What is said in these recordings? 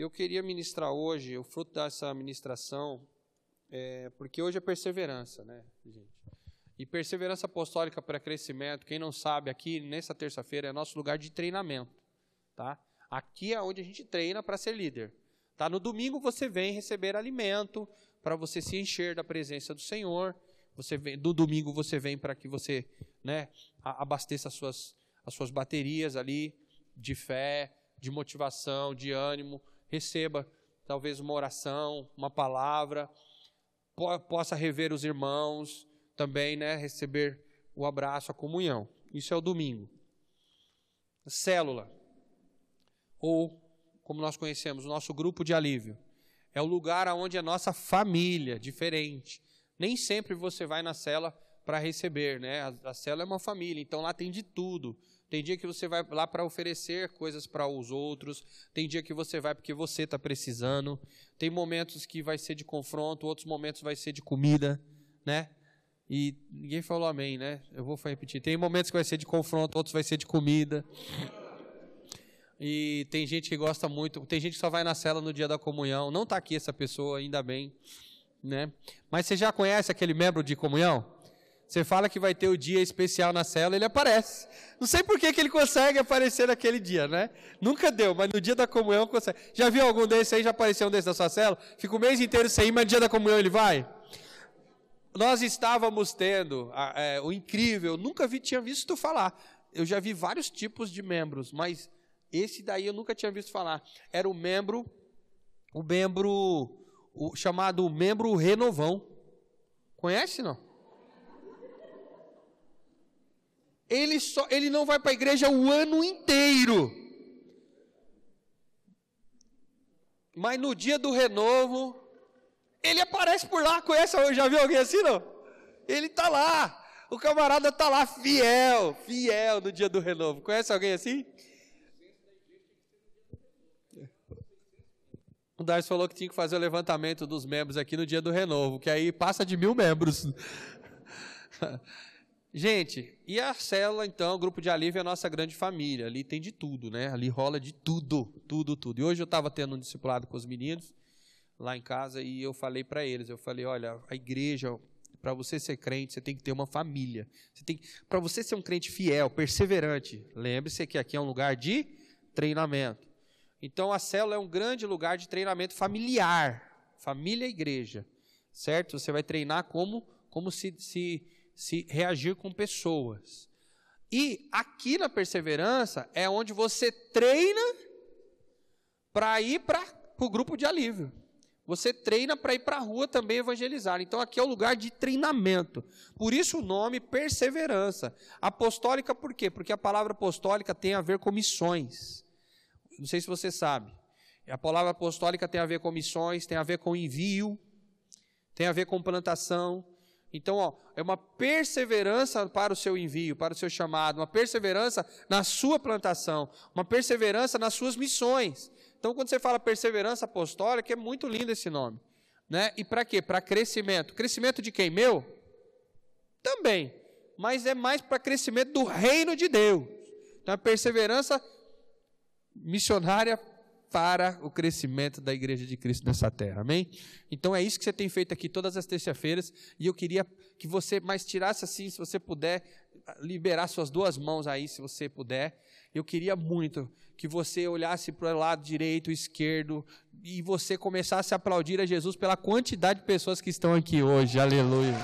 eu queria ministrar hoje, o fruto dessa ministração, é, porque hoje é perseverança, né, gente? E perseverança apostólica para crescimento, quem não sabe, aqui nessa terça-feira é nosso lugar de treinamento, tá? Aqui é onde a gente treina para ser líder. Tá? No domingo você vem receber alimento para você se encher da presença do Senhor. Você vem, do domingo você vem para que você, né, abasteça as suas, as suas baterias ali de fé, de motivação, de ânimo. Receba talvez uma oração, uma palavra, possa rever os irmãos, também, né, receber o abraço, a comunhão. Isso é o domingo. Célula, ou como nós conhecemos, o nosso grupo de alívio. É o lugar onde a nossa família, diferente. Nem sempre você vai na cela para receber, né? A, a cela é uma família, então lá tem de tudo. Tem dia que você vai lá para oferecer coisas para os outros. Tem dia que você vai porque você está precisando. Tem momentos que vai ser de confronto, outros momentos vai ser de comida, né? E ninguém falou amém, né? Eu vou repetir. Tem momentos que vai ser de confronto, outros vai ser de comida. E tem gente que gosta muito, tem gente que só vai na cela no dia da comunhão. Não está aqui essa pessoa, ainda bem, né? Mas você já conhece aquele membro de comunhão? Você fala que vai ter o dia especial na cela, ele aparece. Não sei por que, que ele consegue aparecer naquele dia, né? Nunca deu, mas no dia da comunhão consegue. Já viu algum desses aí? Já apareceu um desses na sua cela? Fica o mês inteiro sem ir, mas no dia da comunhão ele vai? nós estávamos tendo é, o incrível, nunca vi, tinha visto falar. Eu já vi vários tipos de membros, mas esse daí eu nunca tinha visto falar. Era o membro, o membro, o chamado membro renovão. Conhece não? Ele só, ele não vai para a igreja o ano inteiro. Mas no dia do renovo, ele aparece por lá, conhece? Já viu alguém assim, não? Ele está lá. O camarada está lá, fiel, fiel no dia do renovo. Conhece alguém assim? O Darcy falou que tinha que fazer o levantamento dos membros aqui no dia do renovo, que aí passa de mil membros. Gente, e a célula, então, o grupo de alívio é a nossa grande família. Ali tem de tudo, né? Ali rola de tudo, tudo, tudo. E hoje eu estava tendo um discipulado com os meninos lá em casa e eu falei para eles, eu falei, olha, a igreja, para você ser crente, você tem que ter uma família. Você tem, para você ser um crente fiel, perseverante, lembre-se que aqui é um lugar de treinamento. Então a célula é um grande lugar de treinamento familiar, família e igreja, certo? Você vai treinar como como se, se, se reagir com pessoas. E aqui na perseverança é onde você treina para ir para o grupo de alívio. Você treina para ir para a rua também evangelizar. Então aqui é o lugar de treinamento. Por isso o nome perseverança. Apostólica por quê? Porque a palavra apostólica tem a ver com missões. Não sei se você sabe. A palavra apostólica tem a ver com missões, tem a ver com envio, tem a ver com plantação. Então, ó, é uma perseverança para o seu envio, para o seu chamado, uma perseverança na sua plantação, uma perseverança nas suas missões. Então, quando você fala perseverança apostólica, é muito lindo esse nome. Né? E para quê? Para crescimento. Crescimento de quem? Meu? Também. Mas é mais para crescimento do reino de Deus. Então, a perseverança missionária para o crescimento da igreja de Cristo nessa terra. Amém? Então é isso que você tem feito aqui todas as terças-feiras e eu queria que você mais tirasse assim, se você puder, liberar suas duas mãos aí, se você puder. Eu queria muito que você olhasse para o lado direito, esquerdo, e você começasse a aplaudir a Jesus pela quantidade de pessoas que estão aqui hoje. Aleluia.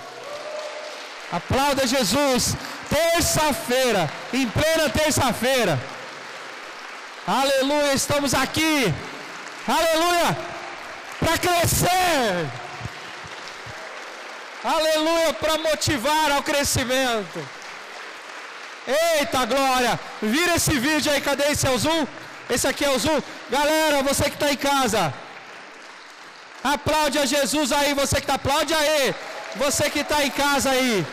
Aplauda Jesus. Terça-feira, em plena terça-feira. Aleluia, estamos aqui. Aleluia. Para crescer. Aleluia, para motivar ao crescimento. Eita glória! Vira esse vídeo aí, cadê esse é o zoom? Esse aqui é o zoom. Galera, você que está em casa, aplaude a Jesus aí, você que está, aplaude aí. Você que está em casa aí,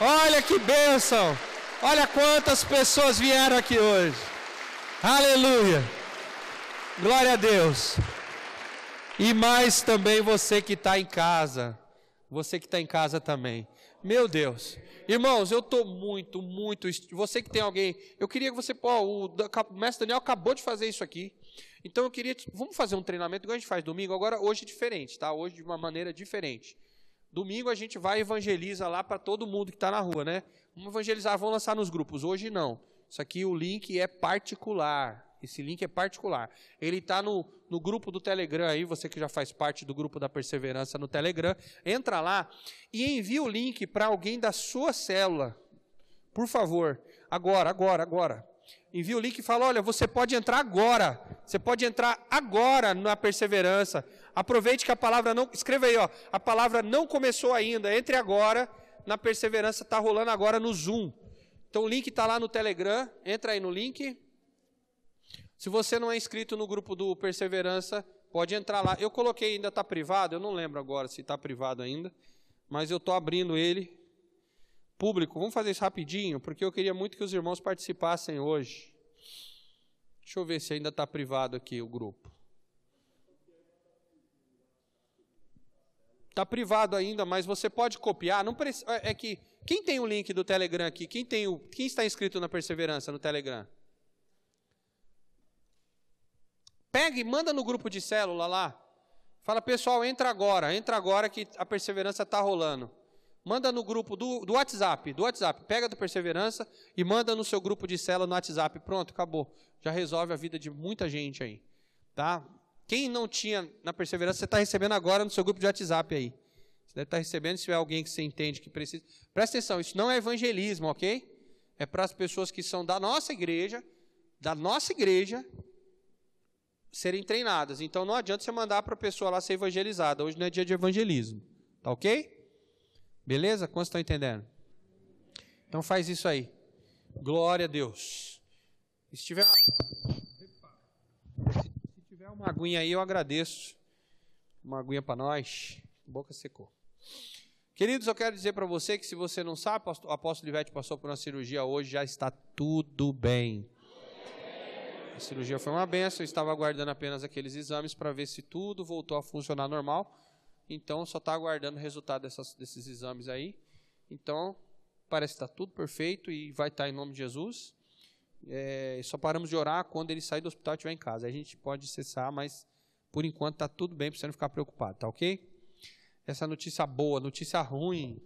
olha que bênção. Olha quantas pessoas vieram aqui hoje. Aleluia. Glória a Deus. E mais também você que está em casa. Você que está em casa também. Meu Deus. Irmãos, eu estou muito, muito. Você que tem alguém, eu queria que você, pô, o mestre Daniel acabou de fazer isso aqui. Então eu queria, vamos fazer um treinamento igual a gente faz domingo, agora hoje é diferente, tá? Hoje de uma maneira diferente. Domingo a gente vai e evangeliza lá para todo mundo que está na rua, né? Vamos evangelizar, vamos lançar nos grupos. Hoje não. Isso aqui o link é particular. Esse link é particular. Ele está no, no grupo do Telegram aí, você que já faz parte do grupo da Perseverança no Telegram, entra lá e envia o link para alguém da sua célula. Por favor. Agora, agora, agora. Envia o link e fala: olha, você pode entrar agora. Você pode entrar agora na perseverança. Aproveite que a palavra não. Escreva aí, ó. A palavra não começou ainda. Entre agora na perseverança. Está rolando agora no Zoom. Então o link está lá no Telegram. Entra aí no link. Se você não é inscrito no grupo do Perseverança, pode entrar lá. Eu coloquei ainda está privado, eu não lembro agora se está privado ainda, mas eu estou abrindo ele público. Vamos fazer isso rapidinho, porque eu queria muito que os irmãos participassem hoje. Deixa eu ver se ainda está privado aqui o grupo. Está privado ainda, mas você pode copiar. Não precisa, é, é que quem tem o link do Telegram aqui? Quem tem o, quem está inscrito na Perseverança no Telegram? Pega e manda no grupo de célula lá. Fala, pessoal, entra agora, entra agora que a perseverança está rolando. Manda no grupo do, do WhatsApp, do WhatsApp. Pega do Perseverança e manda no seu grupo de célula no WhatsApp. Pronto, acabou. Já resolve a vida de muita gente aí. Tá? Quem não tinha na Perseverança, você está recebendo agora no seu grupo de WhatsApp aí. Você deve estar tá recebendo se tiver alguém que você entende que precisa. Presta atenção, isso não é evangelismo, ok? É para as pessoas que são da nossa igreja, da nossa igreja, serem treinadas. Então não adianta você mandar para a pessoa lá ser evangelizada. Hoje não é dia de evangelismo. Tá ok? Beleza? Quantos estão entendendo? Então faz isso aí. Glória a Deus. Se tiver, se tiver uma aguinha aí, eu agradeço. Uma aguinha para nós. boca secou. Queridos, eu quero dizer para você que se você não sabe, o apóstolo Ivete passou por uma cirurgia hoje, já está tudo bem. A cirurgia foi uma benção, eu estava aguardando apenas aqueles exames para ver se tudo voltou a funcionar normal. Então, só está aguardando o resultado dessas, desses exames aí. Então, parece que está tudo perfeito e vai estar tá em nome de Jesus. É, só paramos de orar quando ele sair do hospital e estiver em casa. A gente pode cessar, mas por enquanto está tudo bem para você não ficar preocupado, tá ok? Essa notícia boa, notícia ruim.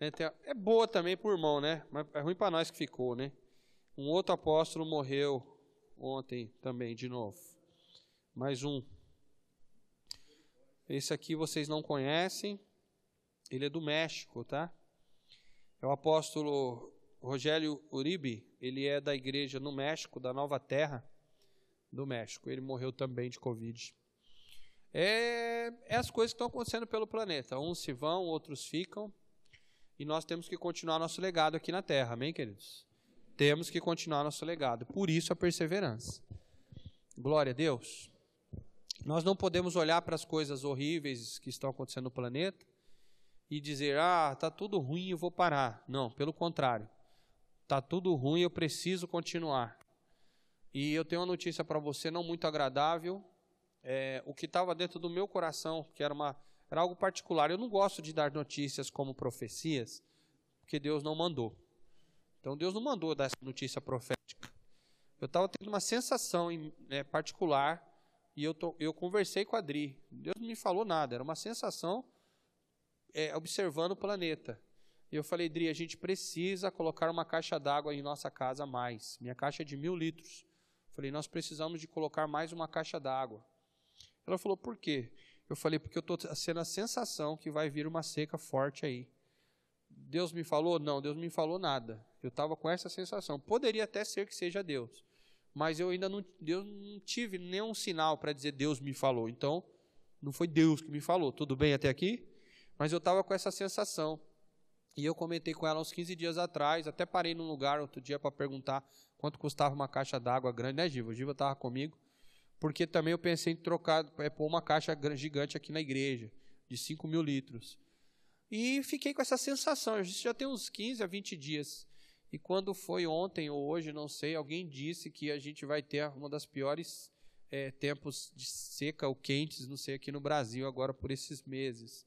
Né, é boa também para o irmão, né? Mas é ruim para nós que ficou, né? Um outro apóstolo morreu ontem também, de novo. Mais um. Esse aqui vocês não conhecem. Ele é do México, tá? É o apóstolo Rogério Uribe. Ele é da igreja no México, da Nova Terra do México. Ele morreu também de Covid. É, é as coisas que estão acontecendo pelo planeta. Uns se vão, outros ficam. E nós temos que continuar nosso legado aqui na Terra. Amém, queridos? Temos que continuar nosso legado. Por isso a perseverança. Glória a Deus. Nós não podemos olhar para as coisas horríveis que estão acontecendo no planeta e dizer: "Ah, tá tudo ruim, eu vou parar". Não, pelo contrário. Tá tudo ruim, eu preciso continuar. E eu tenho uma notícia para você não muito agradável. É, o que estava dentro do meu coração, que era uma era algo particular. Eu não gosto de dar notícias como profecias, porque Deus não mandou. Então Deus não mandou dar essa notícia profética. Eu estava tendo uma sensação né, particular e eu, tô, eu conversei com a Adri. Deus não me falou nada, era uma sensação é, observando o planeta. E eu falei, Adri, a gente precisa colocar uma caixa d'água em nossa casa a mais. Minha caixa é de mil litros. Eu falei, nós precisamos de colocar mais uma caixa d'água. Ela falou, por quê? Eu falei, porque eu estou sendo a sensação que vai vir uma seca forte aí. Deus me falou? Não, Deus me falou nada. Eu estava com essa sensação. Poderia até ser que seja Deus, mas eu ainda não, Deus, não tive nenhum sinal para dizer Deus me falou. Então, não foi Deus que me falou. Tudo bem até aqui? Mas eu estava com essa sensação. E eu comentei com ela uns 15 dias atrás, até parei num lugar outro dia para perguntar quanto custava uma caixa d'água grande, né, Giva? O Giva estava comigo. Porque também eu pensei em trocar, é, pôr uma caixa gigante aqui na igreja, de 5 mil litros. E fiquei com essa sensação, isso já tem uns 15 a 20 dias. E quando foi ontem ou hoje, não sei, alguém disse que a gente vai ter uma das piores é, tempos de seca ou quentes, não sei, aqui no Brasil agora por esses meses.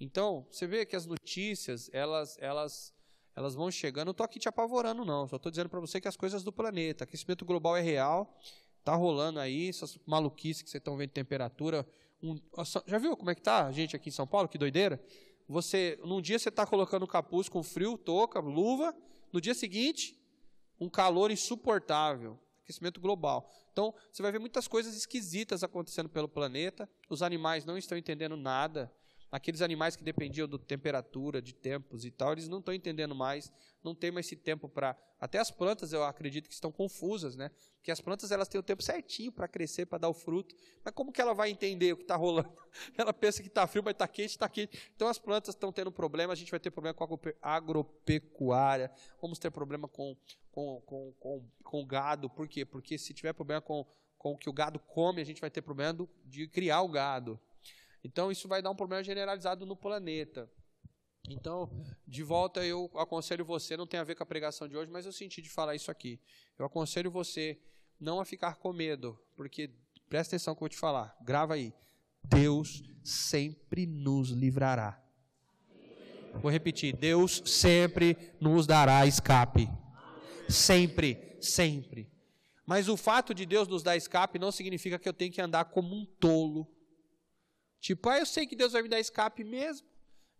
Então, você vê que as notícias, elas, elas, elas vão chegando. Não estou aqui te apavorando, não. Só estou dizendo para você que as coisas do planeta, aquecimento global é real, tá rolando aí, essas maluquices que vocês estão vendo temperatura. Um, já viu como é que tá a gente aqui em São Paulo? Que doideira. Você, num dia você está colocando capuz com frio, touca, luva. No dia seguinte, um calor insuportável. Aquecimento global. Então, você vai ver muitas coisas esquisitas acontecendo pelo planeta. Os animais não estão entendendo nada. Aqueles animais que dependiam de temperatura, de tempos e tal, eles não estão entendendo mais, não tem mais esse tempo para. Até as plantas, eu acredito que estão confusas, né? Porque as plantas elas têm o tempo certinho para crescer, para dar o fruto. Mas como que ela vai entender o que está rolando? Ela pensa que está frio, mas está quente, está quente. Então as plantas estão tendo problema, a gente vai ter problema com a agropecuária, vamos ter problema com, com, com, com, com gado. Por quê? Porque se tiver problema com, com o que o gado come, a gente vai ter problema de criar o gado. Então, isso vai dar um problema generalizado no planeta. Então, de volta, eu aconselho você, não tem a ver com a pregação de hoje, mas eu senti de falar isso aqui. Eu aconselho você não a ficar com medo, porque presta atenção que eu vou te falar, grava aí. Deus sempre nos livrará. Vou repetir: Deus sempre nos dará escape. Sempre, sempre. Mas o fato de Deus nos dar escape não significa que eu tenho que andar como um tolo Tipo, ah, eu sei que Deus vai me dar escape mesmo.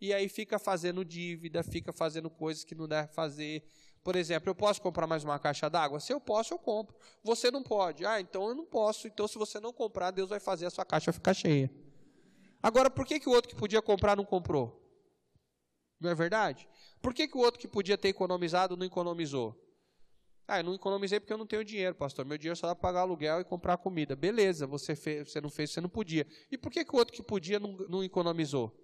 E aí fica fazendo dívida, fica fazendo coisas que não deve fazer. Por exemplo, eu posso comprar mais uma caixa d'água? Se eu posso, eu compro. Você não pode. Ah, então eu não posso. Então, se você não comprar, Deus vai fazer a sua caixa ficar cheia. Agora, por que, que o outro que podia comprar não comprou? Não é verdade? Por que, que o outro que podia ter economizado não economizou? Ah, eu não economizei porque eu não tenho dinheiro, pastor. Meu dinheiro só dá para pagar aluguel e comprar comida. Beleza, você, fez, você não fez, você não podia. E por que, que o outro que podia não, não economizou?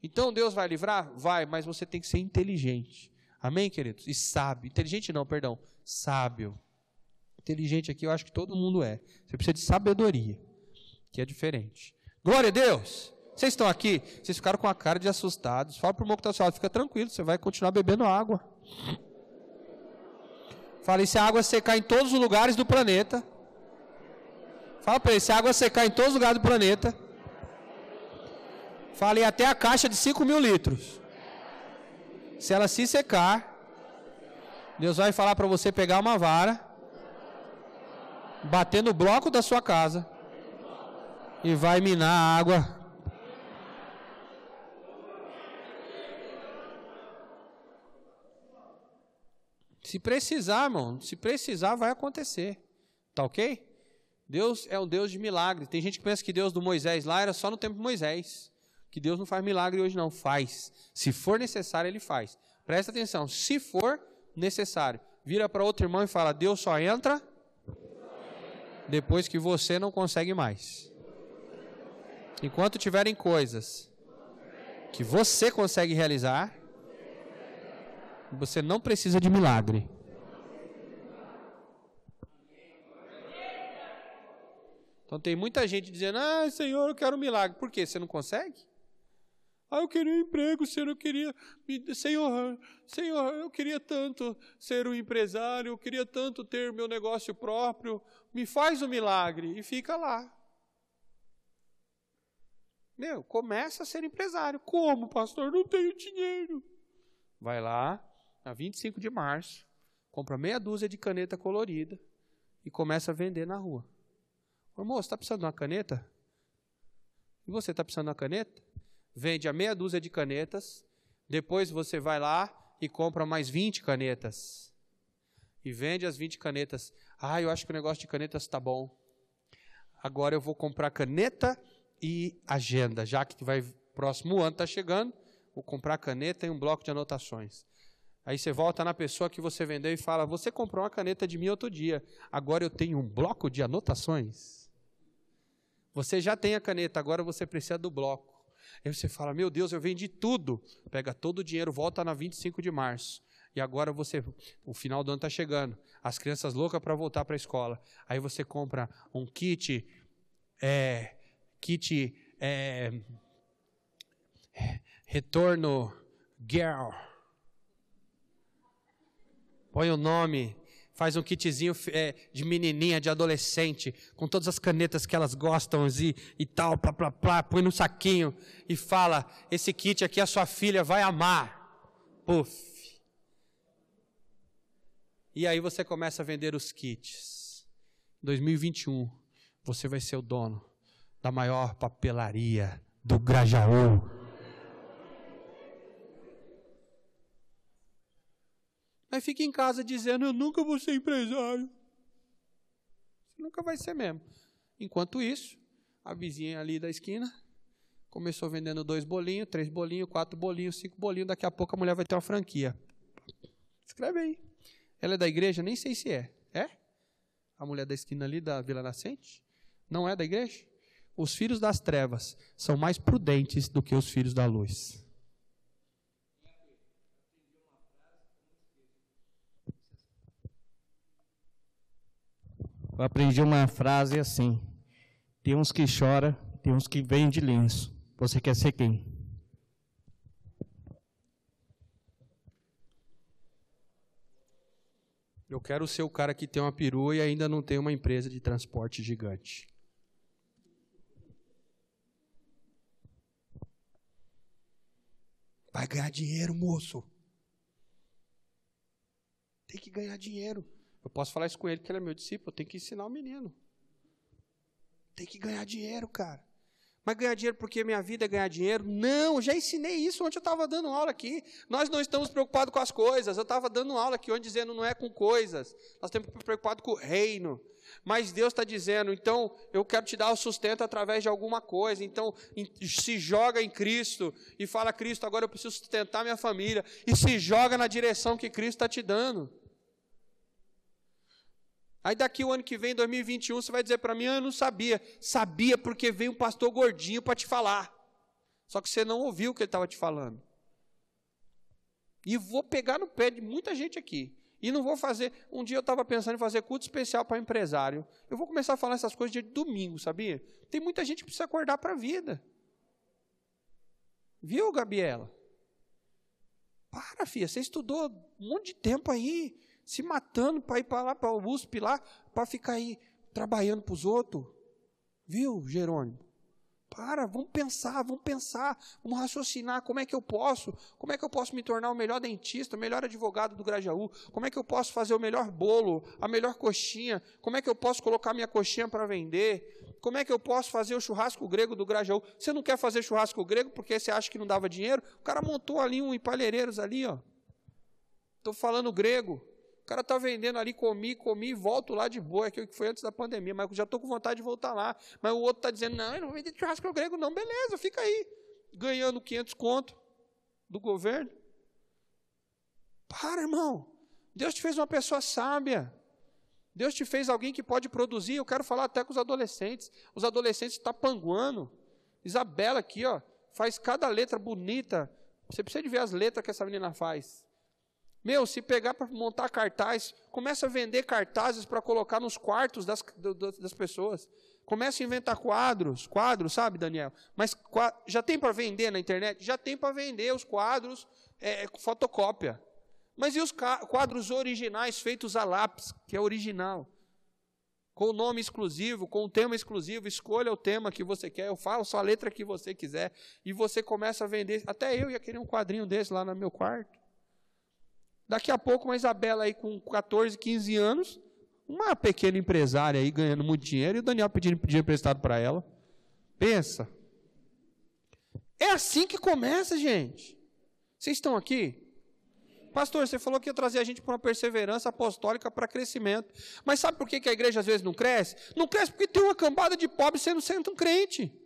Então Deus vai livrar? Vai, mas você tem que ser inteligente. Amém, queridos? E sábio. Inteligente não, perdão. Sábio. Inteligente aqui eu acho que todo mundo é. Você precisa de sabedoria, que é diferente. Glória a Deus! Vocês estão aqui? Vocês ficaram com a cara de assustados. Fala para o irmão que está seu lado, fica tranquilo, você vai continuar bebendo água. Fala, e se a água secar em todos os lugares do planeta? Fala para ele, se a água secar em todos os lugares do planeta. Fala, e até a caixa de 5 mil litros. Se ela se secar, Deus vai falar para você pegar uma vara, bater no bloco da sua casa e vai minar a água Se precisar, irmão, se precisar, vai acontecer. Tá ok? Deus é um Deus de milagre. Tem gente que pensa que Deus do Moisés lá era só no tempo de Moisés. Que Deus não faz milagre hoje, não. Faz. Se for necessário, ele faz. Presta atenção. Se for necessário, vira para outro irmão e fala: Deus só entra depois que você não consegue mais. Enquanto tiverem coisas que você consegue realizar, você não precisa de milagre. Então tem muita gente dizendo: Ah, Senhor, eu quero um milagre. Por quê? Você não consegue? Ah, eu queria um emprego, Senhor, eu queria. Senhor, Senhor, eu queria tanto ser um empresário, eu queria tanto ter meu negócio próprio. Me faz um milagre. E fica lá. Meu, começa a ser empresário. Como, pastor? Não tenho dinheiro. Vai lá, a 25 de março, compra meia dúzia de caneta colorida e começa a vender na rua. Ô, moço, está precisando de uma caneta? E você está precisando de uma caneta? Vende a meia dúzia de canetas, depois você vai lá e compra mais 20 canetas. E vende as 20 canetas. Ah, eu acho que o negócio de canetas está bom. Agora eu vou comprar caneta e agenda, já que vai próximo ano está chegando, vou comprar caneta e um bloco de anotações. Aí você volta na pessoa que você vendeu e fala: Você comprou uma caneta de mim outro dia, agora eu tenho um bloco de anotações. Você já tem a caneta, agora você precisa do bloco. Aí você fala: Meu Deus, eu vendi tudo. Pega todo o dinheiro, volta na 25 de março. E agora você, o final do ano está chegando, as crianças loucas para voltar para a escola. Aí você compra um kit, é, kit, é, retorno girl põe o nome, faz um kitzinho é, de menininha, de adolescente, com todas as canetas que elas gostam e, e tal, plá, plá, plá, põe no saquinho e fala: esse kit aqui a sua filha vai amar. Puf. E aí você começa a vender os kits. 2021, você vai ser o dono da maior papelaria do Grajaú. Mas fica em casa dizendo: Eu nunca vou ser empresário. Você nunca vai ser mesmo. Enquanto isso, a vizinha ali da esquina começou vendendo dois bolinhos, três bolinhos, quatro bolinhos, cinco bolinhos. Daqui a pouco a mulher vai ter uma franquia. Escreve aí. Ela é da igreja? Nem sei se é. É? A mulher da esquina ali da Vila Nascente? Não é da igreja? Os filhos das trevas são mais prudentes do que os filhos da luz. Eu aprendi uma frase assim: tem uns que chora, tem uns que vêm de lenço. Você quer ser quem? Eu quero ser o cara que tem uma perua e ainda não tem uma empresa de transporte gigante. Vai ganhar dinheiro, moço. Tem que ganhar dinheiro. Eu posso falar isso com ele, que ele é meu discípulo, eu tenho que ensinar o menino. Tem que ganhar dinheiro, cara. Mas ganhar dinheiro porque minha vida é ganhar dinheiro? Não, já ensinei isso ontem eu estava dando aula aqui. Nós não estamos preocupados com as coisas. Eu estava dando aula aqui ontem dizendo não é com coisas. Nós estamos preocupados com o reino. Mas Deus está dizendo, então eu quero te dar o sustento através de alguma coisa. Então se joga em Cristo e fala, Cristo, agora eu preciso sustentar minha família. E se joga na direção que Cristo está te dando. Aí daqui o ano que vem, 2021, você vai dizer para mim, ah, eu não sabia. Sabia porque veio um pastor gordinho para te falar. Só que você não ouviu o que ele estava te falando. E vou pegar no pé de muita gente aqui. E não vou fazer. Um dia eu estava pensando em fazer culto especial para empresário. Eu vou começar a falar essas coisas de domingo, sabia? Tem muita gente que precisa acordar para a vida. Viu, Gabriela? Para, filha, você estudou um monte de tempo aí se matando para ir para lá, para o USP lá, para ficar aí trabalhando para os outros. Viu, Jerônimo? Para, vamos pensar, vamos pensar, vamos raciocinar como é que eu posso, como é que eu posso me tornar o melhor dentista, o melhor advogado do Grajaú, como é que eu posso fazer o melhor bolo, a melhor coxinha, como é que eu posso colocar minha coxinha para vender, como é que eu posso fazer o churrasco grego do Grajaú. Você não quer fazer churrasco grego porque você acha que não dava dinheiro? O cara montou ali um empalheireiros ali, ó. Estou falando grego cara está vendendo ali, comi, comi volto lá de boa, aquilo que foi antes da pandemia, mas já estou com vontade de voltar lá. Mas o outro está dizendo, não, eu não vou churrasco grego, não, beleza, fica aí. Ganhando 500 conto do governo. Para, irmão. Deus te fez uma pessoa sábia. Deus te fez alguém que pode produzir. Eu quero falar até com os adolescentes. Os adolescentes estão tá panguando. Isabela aqui, ó, faz cada letra bonita. Você precisa de ver as letras que essa menina faz. Meu, se pegar para montar cartaz, começa a vender cartazes para colocar nos quartos das, das pessoas. Começa a inventar quadros, quadros, sabe, Daniel? Mas já tem para vender na internet? Já tem para vender os quadros, é, fotocópia. Mas e os quadros originais feitos a lápis, que é original? Com o nome exclusivo, com o tema exclusivo, escolha o tema que você quer, eu falo só a letra que você quiser, e você começa a vender. Até eu ia querer um quadrinho desse lá no meu quarto. Daqui a pouco, uma Isabela aí com 14, 15 anos, uma pequena empresária aí ganhando muito dinheiro, e o Daniel pedindo dinheiro emprestado para ela. Pensa. É assim que começa, gente. Vocês estão aqui? Pastor, você falou que ia trazer a gente para uma perseverança apostólica para crescimento. Mas sabe por que, a igreja às vezes não cresce? Não cresce porque tem uma cambada de pobres sendo, sendo um crente.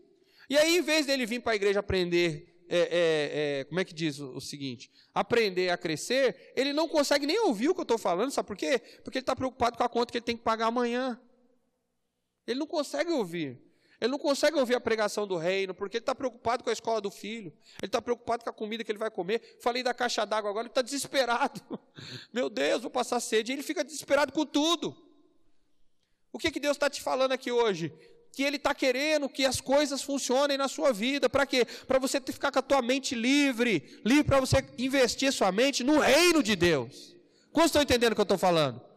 E aí, em vez dele vir para a igreja aprender é, é, é, como é que diz o, o, seguinte? Aprender a crescer, ele não consegue nem ouvir o que eu estou falando, sabe por quê? Porque ele está preocupado com a conta que ele tem que pagar amanhã. Ele não consegue ouvir. Ele não consegue ouvir a pregação do reino, porque ele está preocupado com a escola do filho, ele está preocupado com a comida que ele vai comer. Falei da caixa d'água agora, ele está desesperado. Meu Deus, vou passar sede. Ele fica desesperado com tudo. O que, que Deus está te falando aqui hoje? Que Ele está querendo que as coisas funcionem na sua vida. Para quê? Para você ficar com a tua mente livre, livre para você investir sua mente no reino de Deus. Como estão entendendo o que eu estou falando?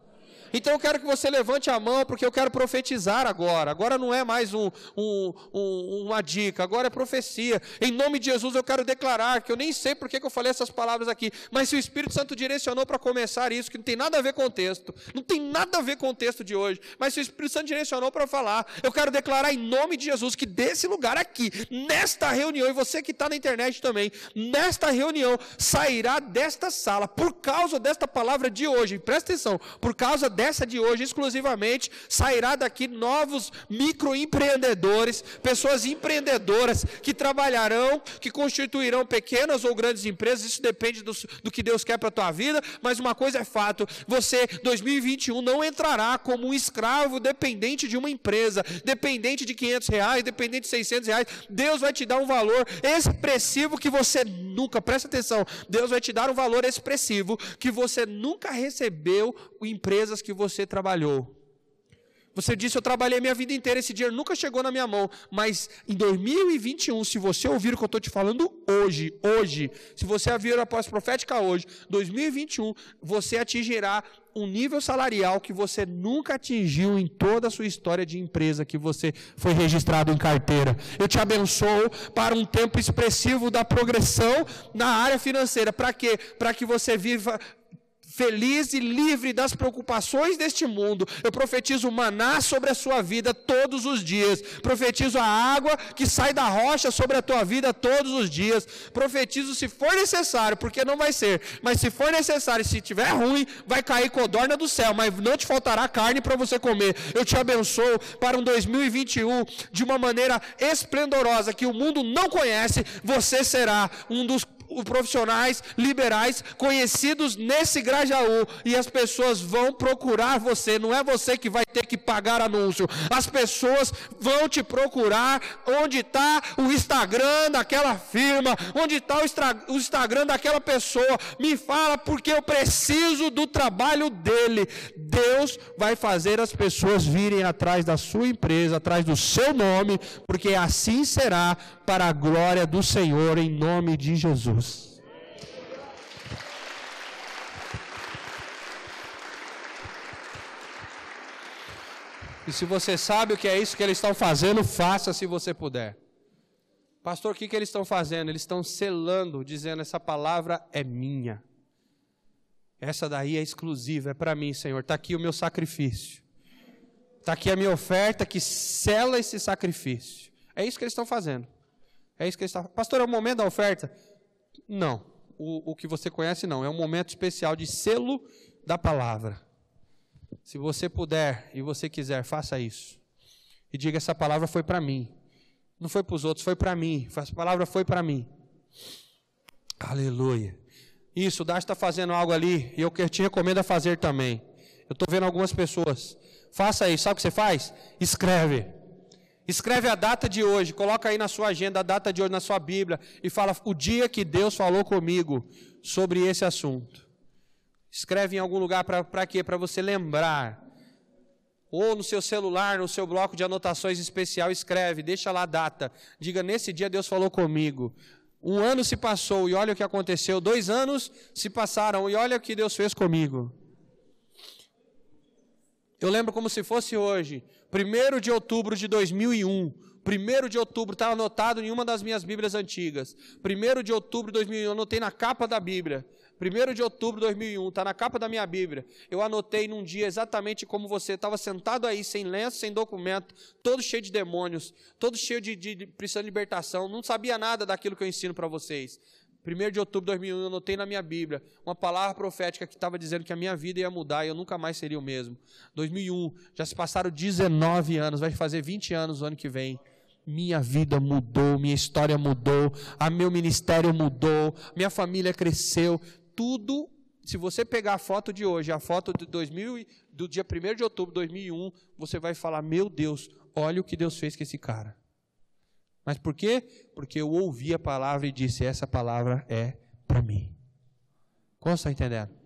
Então eu quero que você levante a mão, porque eu quero profetizar agora. Agora não é mais um, um, um, uma dica, agora é profecia. Em nome de Jesus eu quero declarar que eu nem sei por que eu falei essas palavras aqui, mas se o Espírito Santo direcionou para começar isso, que não tem nada a ver com o texto, não tem nada a ver com o texto de hoje, mas se o Espírito Santo direcionou para falar, eu quero declarar em nome de Jesus que desse lugar aqui, nesta reunião, e você que está na internet também, nesta reunião, sairá desta sala, por causa desta palavra de hoje, presta atenção, por causa dessa de hoje, exclusivamente, sairá daqui novos microempreendedores, pessoas empreendedoras que trabalharão, que constituirão pequenas ou grandes empresas, isso depende do, do que Deus quer para a tua vida, mas uma coisa é fato, você, 2021, não entrará como um escravo dependente de uma empresa, dependente de 500 reais, dependente de 600 reais, Deus vai te dar um valor expressivo que você nunca, presta atenção, Deus vai te dar um valor expressivo que você nunca recebeu em empresas que você trabalhou. Você disse, eu trabalhei minha vida inteira, esse dinheiro nunca chegou na minha mão. Mas em 2021, se você ouvir o que eu estou te falando hoje, hoje, se você ouvir a pós profética hoje, 2021, você atingirá um nível salarial que você nunca atingiu em toda a sua história de empresa que você foi registrado em carteira. Eu te abençoo para um tempo expressivo da progressão na área financeira. Para quê? Para que você viva feliz e livre das preocupações deste mundo. Eu profetizo maná sobre a sua vida todos os dias. Profetizo a água que sai da rocha sobre a tua vida todos os dias. Profetizo se for necessário, porque não vai ser, mas se for necessário, se tiver ruim, vai cair codorna do céu, mas não te faltará carne para você comer. Eu te abençoo para um 2021 de uma maneira esplendorosa que o mundo não conhece. Você será um dos profissionais liberais conhecidos nesse Grajaú. E as pessoas vão procurar você, não é você que vai ter que pagar anúncio, as pessoas vão te procurar onde está o Instagram daquela firma, onde está o Instagram daquela pessoa, me fala porque eu preciso do trabalho dele. Deus vai fazer as pessoas virem atrás da sua empresa, atrás do seu nome, porque assim será para a glória do Senhor, em nome de Jesus. E se você sabe o que é isso que eles estão fazendo, faça se você puder. Pastor, o que, que eles estão fazendo? Eles estão selando, dizendo: essa palavra é minha. Essa daí é exclusiva, é para mim, Senhor. Está aqui o meu sacrifício. Está aqui a minha oferta que sela esse sacrifício. É isso que eles estão fazendo. É isso que ele está. Pastor, é o momento da oferta? Não. O, o que você conhece, não. É um momento especial de selo da palavra. Se você puder e você quiser, faça isso. E diga: essa palavra foi para mim. Não foi para os outros, foi para mim. Essa palavra foi para mim. Aleluia. Isso, o Dash está fazendo algo ali e eu te recomendo a fazer também. Eu estou vendo algumas pessoas. Faça isso. Sabe o que você faz? Escreve. Escreve a data de hoje, coloca aí na sua agenda a data de hoje na sua Bíblia e fala o dia que Deus falou comigo sobre esse assunto. Escreve em algum lugar para quê? Para você lembrar. Ou no seu celular, no seu bloco de anotações especial, escreve, deixa lá a data. Diga: nesse dia Deus falou comigo. Um ano se passou e olha o que aconteceu. Dois anos se passaram e olha o que Deus fez comigo. Eu lembro como se fosse hoje. 1 de outubro de 2001. 1 de outubro, está anotado em uma das minhas Bíblias antigas. 1 de outubro de 2001, anotei na capa da Bíblia. 1 de outubro de 2001, está na capa da minha Bíblia. Eu anotei num dia exatamente como você estava sentado aí, sem lenço, sem documento, todo cheio de demônios, todo cheio de, de, de precisando de libertação. Não sabia nada daquilo que eu ensino para vocês. 1 de outubro de 2001, eu anotei na minha Bíblia uma palavra profética que estava dizendo que a minha vida ia mudar e eu nunca mais seria o mesmo. 2001, já se passaram 19 anos, vai fazer 20 anos o ano que vem. Minha vida mudou, minha história mudou, a meu ministério mudou, minha família cresceu, tudo. Se você pegar a foto de hoje, a foto de 2000, do dia 1 de outubro de 2001, você vai falar: Meu Deus, olha o que Deus fez com esse cara. Mas por quê? Porque eu ouvi a palavra e disse: essa palavra é para mim. Como está entendendo?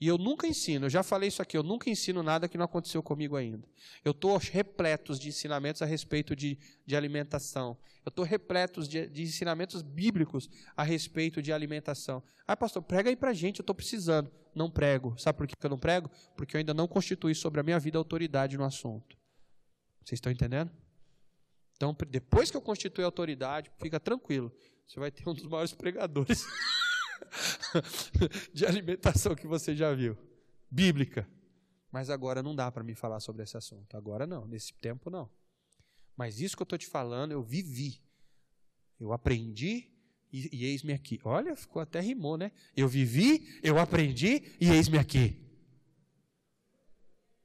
E eu nunca ensino, eu já falei isso aqui, eu nunca ensino nada que não aconteceu comigo ainda. Eu estou repleto de ensinamentos a respeito de, de alimentação. Eu estou repleto de, de, ensinamentos bíblicos a respeito de alimentação. Ah, pastor, prega aí para gente, eu estou precisando. não prego. Sabe por que eu não prego? Porque eu ainda não constituí sobre a minha vida autoridade no assunto. Vocês estão entendendo? Então, depois que eu constituir autoridade, fica tranquilo. Você vai ter um dos maiores pregadores de alimentação que você já viu. Bíblica. Mas agora não dá para me falar sobre esse assunto. Agora não, nesse tempo não. Mas isso que eu estou te falando, eu vivi. Eu aprendi e, e eis-me aqui. Olha, ficou até rimou, né? Eu vivi, eu aprendi e eis-me aqui.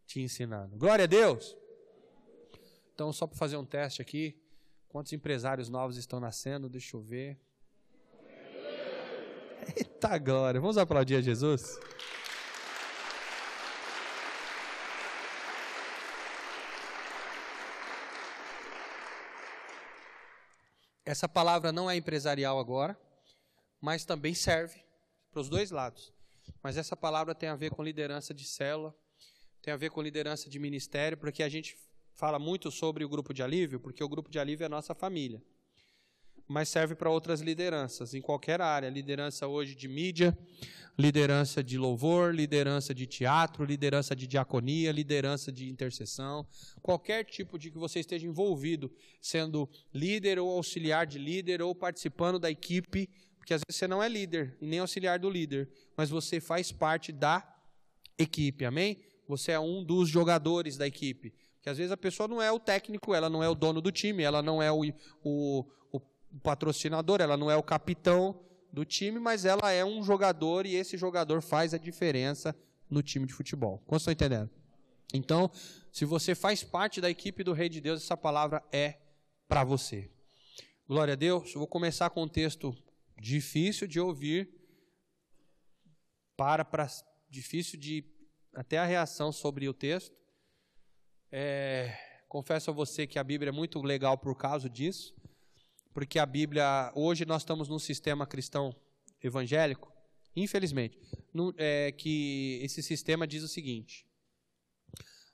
Te ensinando. Glória a Deus. Então, só para fazer um teste aqui. Quantos empresários novos estão nascendo? Deixa eu ver. Eita glória. Vamos aplaudir a Jesus? Essa palavra não é empresarial agora, mas também serve para os dois lados. Mas essa palavra tem a ver com liderança de célula, tem a ver com liderança de ministério, porque a gente fala muito sobre o grupo de alívio, porque o grupo de alívio é a nossa família mas serve para outras lideranças, em qualquer área. Liderança hoje de mídia, liderança de louvor, liderança de teatro, liderança de diaconia, liderança de intercessão. Qualquer tipo de que você esteja envolvido, sendo líder ou auxiliar de líder ou participando da equipe, porque às vezes você não é líder e nem auxiliar do líder, mas você faz parte da equipe, amém? Você é um dos jogadores da equipe. Porque às vezes a pessoa não é o técnico, ela não é o dono do time, ela não é o, o, o patrocinador, ela não é o capitão do time, mas ela é um jogador e esse jogador faz a diferença no time de futebol. Como estão entendendo? Então, se você faz parte da equipe do Rei de Deus, essa palavra é para você. Glória a Deus. Eu vou começar com um texto difícil de ouvir, para, para difícil de até a reação sobre o texto. É, confesso a você que a Bíblia é muito legal por causa disso porque a Bíblia, hoje nós estamos num sistema cristão evangélico, infelizmente, no, é, que esse sistema diz o seguinte: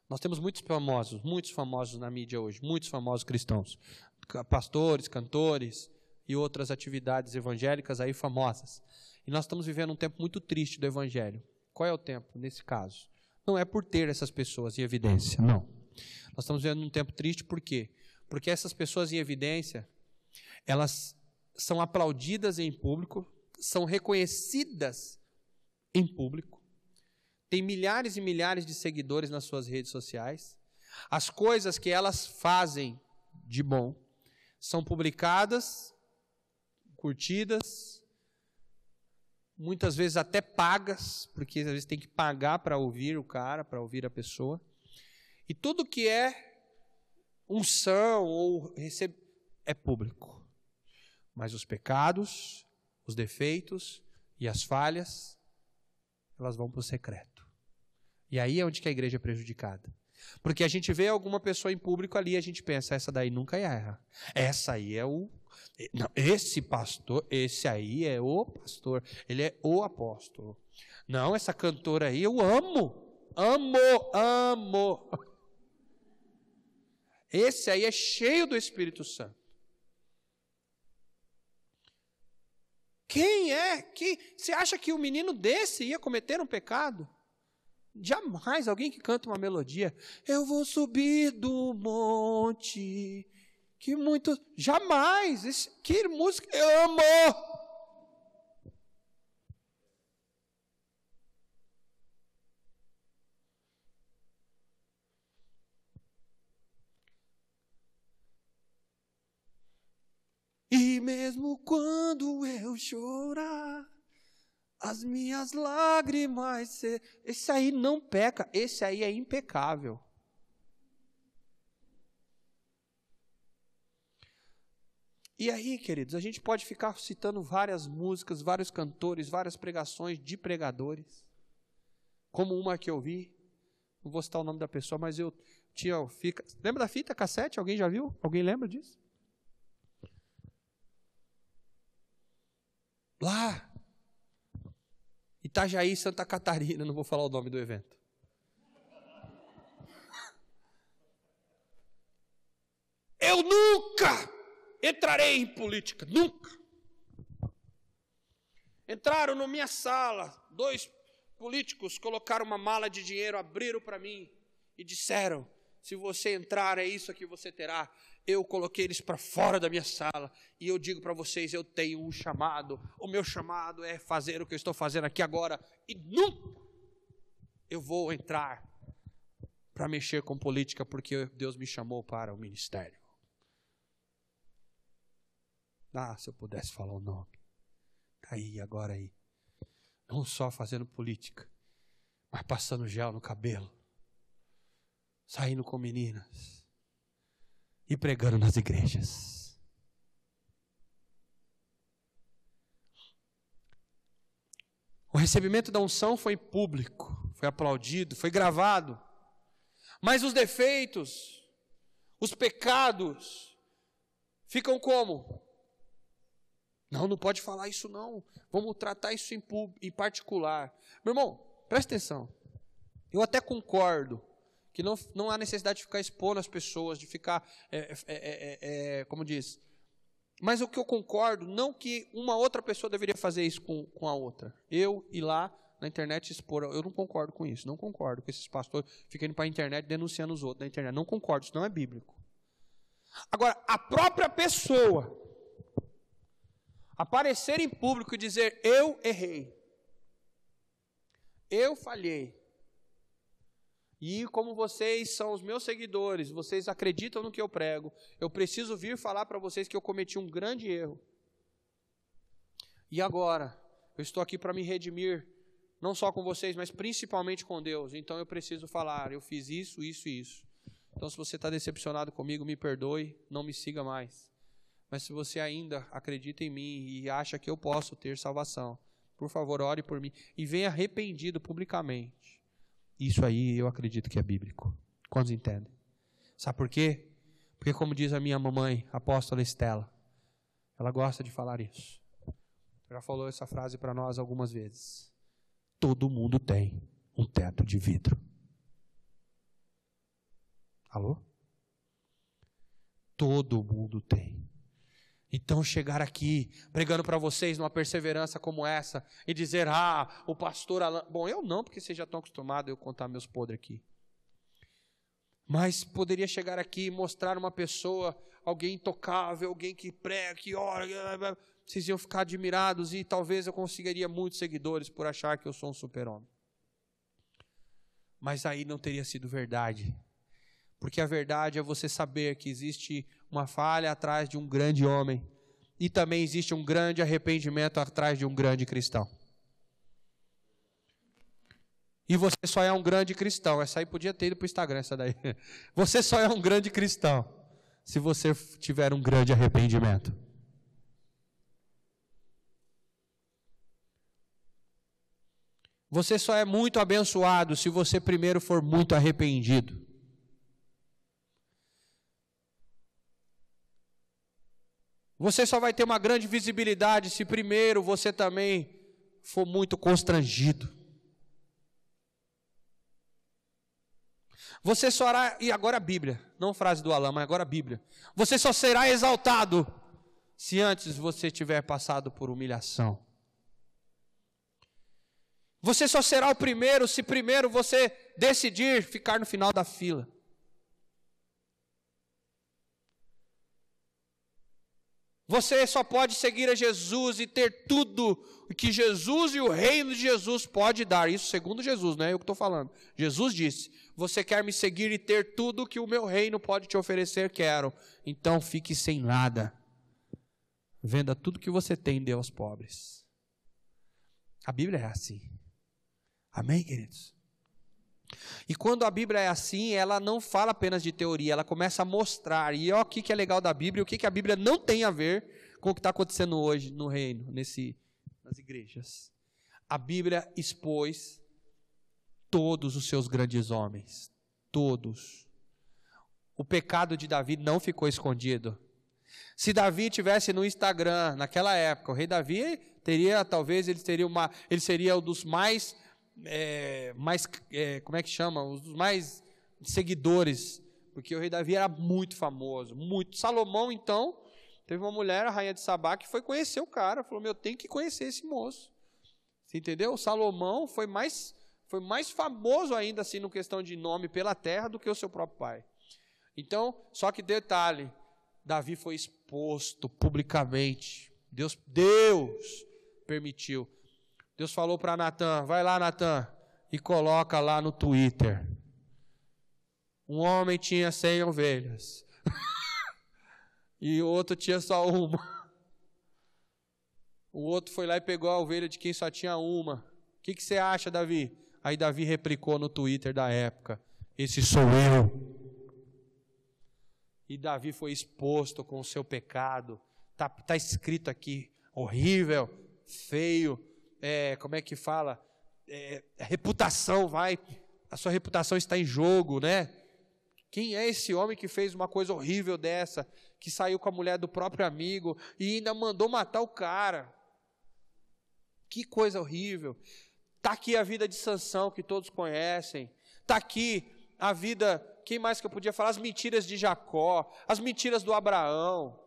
nós temos muitos famosos, muitos famosos na mídia hoje, muitos famosos cristãos, pastores, cantores e outras atividades evangélicas aí famosas. E nós estamos vivendo um tempo muito triste do evangelho. Qual é o tempo nesse caso? Não é por ter essas pessoas em evidência, não. Nós estamos vivendo um tempo triste por quê? Porque essas pessoas em evidência elas são aplaudidas em público, são reconhecidas em público, têm milhares e milhares de seguidores nas suas redes sociais. As coisas que elas fazem de bom são publicadas, curtidas, muitas vezes até pagas, porque às vezes tem que pagar para ouvir o cara, para ouvir a pessoa. E tudo que é unção ou receber é público. Mas os pecados, os defeitos e as falhas, elas vão para o secreto. E aí é onde que a igreja é prejudicada. Porque a gente vê alguma pessoa em público ali e a gente pensa, essa daí nunca erra. Essa aí é o. Não, esse pastor, esse aí é o pastor, ele é o apóstolo. Não, essa cantora aí eu amo. Amo, amo. Esse aí é cheio do Espírito Santo. Quem é que você acha que um menino desse ia cometer um pecado? Jamais alguém que canta uma melodia, eu vou subir do monte, que muito, jamais, esse, que música, eu amo. E mesmo quando eu chorar, as minhas lágrimas. Ser... Esse aí não peca, esse aí é impecável. E aí, queridos, a gente pode ficar citando várias músicas, vários cantores, várias pregações de pregadores, como uma que eu vi, não vou citar o nome da pessoa, mas eu tinha. Fica, lembra da fita cassete? Alguém já viu? Alguém lembra disso? Lá, Itajaí, Santa Catarina, não vou falar o nome do evento. Eu nunca entrarei em política, nunca. Entraram na minha sala dois políticos colocaram uma mala de dinheiro, abriram para mim e disseram: se você entrar, é isso que você terá. Eu coloquei eles para fora da minha sala e eu digo para vocês: eu tenho um chamado. O meu chamado é fazer o que eu estou fazendo aqui agora e nunca eu vou entrar para mexer com política porque Deus me chamou para o ministério. Ah, se eu pudesse falar o nome. Tá aí, agora aí. Não só fazendo política, mas passando gel no cabelo, saindo com meninas e pregando nas igrejas. O recebimento da unção foi público, foi aplaudido, foi gravado. Mas os defeitos, os pecados, ficam como? Não, não pode falar isso não. Vamos tratar isso em, em particular. Meu irmão, presta atenção. Eu até concordo que não, não há necessidade de ficar expondo as pessoas, de ficar, é, é, é, como diz. Mas o que eu concordo, não que uma outra pessoa deveria fazer isso com, com a outra. Eu ir lá na internet expor, eu não concordo com isso, não concordo com esses pastores ficando para a internet denunciando os outros na internet. Não concordo, isso não é bíblico. Agora, a própria pessoa aparecer em público e dizer: Eu errei, eu falhei. E como vocês são os meus seguidores, vocês acreditam no que eu prego, eu preciso vir falar para vocês que eu cometi um grande erro. E agora, eu estou aqui para me redimir, não só com vocês, mas principalmente com Deus. Então eu preciso falar: eu fiz isso, isso e isso. Então, se você está decepcionado comigo, me perdoe, não me siga mais. Mas se você ainda acredita em mim e acha que eu posso ter salvação, por favor, ore por mim e venha arrependido publicamente. Isso aí eu acredito que é bíblico. Quantos entendem? Sabe por quê? Porque, como diz a minha mamãe, a apóstola Estela, ela gosta de falar isso. Já falou essa frase para nós algumas vezes. Todo mundo tem um teto de vidro. Alô? Todo mundo tem. Então, chegar aqui pregando para vocês numa perseverança como essa e dizer, ah, o pastor Alan. Bom, eu não, porque vocês já estão acostumados a eu contar meus podres aqui. Mas poderia chegar aqui e mostrar uma pessoa, alguém intocável, alguém que prega, que ora, vocês iam ficar admirados e talvez eu conseguiria muitos seguidores por achar que eu sou um super-homem. Mas aí não teria sido verdade. Porque a verdade é você saber que existe uma falha atrás de um grande homem. E também existe um grande arrependimento atrás de um grande cristão. E você só é um grande cristão. Essa aí podia ter ido para o Instagram, essa daí. Você só é um grande cristão se você tiver um grande arrependimento. Você só é muito abençoado se você primeiro for muito arrependido. Você só vai ter uma grande visibilidade se primeiro você também for muito constrangido. Você só será, e agora a Bíblia, não frase do Alain, mas agora a Bíblia. Você só será exaltado se antes você tiver passado por humilhação. Você só será o primeiro se primeiro você decidir ficar no final da fila. Você só pode seguir a Jesus e ter tudo que Jesus e o reino de Jesus pode dar. Isso segundo Jesus, não é eu que estou falando. Jesus disse: Você quer me seguir e ter tudo que o meu reino pode te oferecer? Quero. Então fique sem nada. Venda tudo que você tem e dê aos pobres. A Bíblia é assim. Amém, queridos? E quando a Bíblia é assim, ela não fala apenas de teoria, ela começa a mostrar. E olha o que é legal da Bíblia, o que a Bíblia não tem a ver com o que está acontecendo hoje no reino, nesse, nas igrejas. A Bíblia expôs todos os seus grandes homens, todos. O pecado de Davi não ficou escondido. Se Davi tivesse no Instagram naquela época, o rei Davi teria, talvez ele teria uma, ele seria um dos mais é, mais, é, como é que chama? Os mais seguidores, porque o rei Davi era muito famoso, muito. Salomão, então, teve uma mulher, a rainha de Sabá, que foi conhecer o cara, falou: Meu, tem que conhecer esse moço. Você entendeu? Salomão foi mais foi mais famoso ainda assim no questão de nome pela terra do que o seu próprio pai. Então, só que detalhe, Davi foi exposto publicamente. Deus, Deus permitiu. Deus falou para Natan: vai lá, Natan, e coloca lá no Twitter. Um homem tinha cem ovelhas. e o outro tinha só uma. O outro foi lá e pegou a ovelha de quem só tinha uma. O que, que você acha, Davi? Aí Davi replicou no Twitter da época: Esse sou eu. E Davi foi exposto com o seu pecado. Está tá escrito aqui: horrível, feio, é, como é que fala? É, reputação, vai. A sua reputação está em jogo, né? Quem é esse homem que fez uma coisa horrível dessa? Que saiu com a mulher do próprio amigo e ainda mandou matar o cara. Que coisa horrível. Está aqui a vida de Sansão, que todos conhecem. Está aqui a vida, quem mais que eu podia falar? As mentiras de Jacó, as mentiras do Abraão.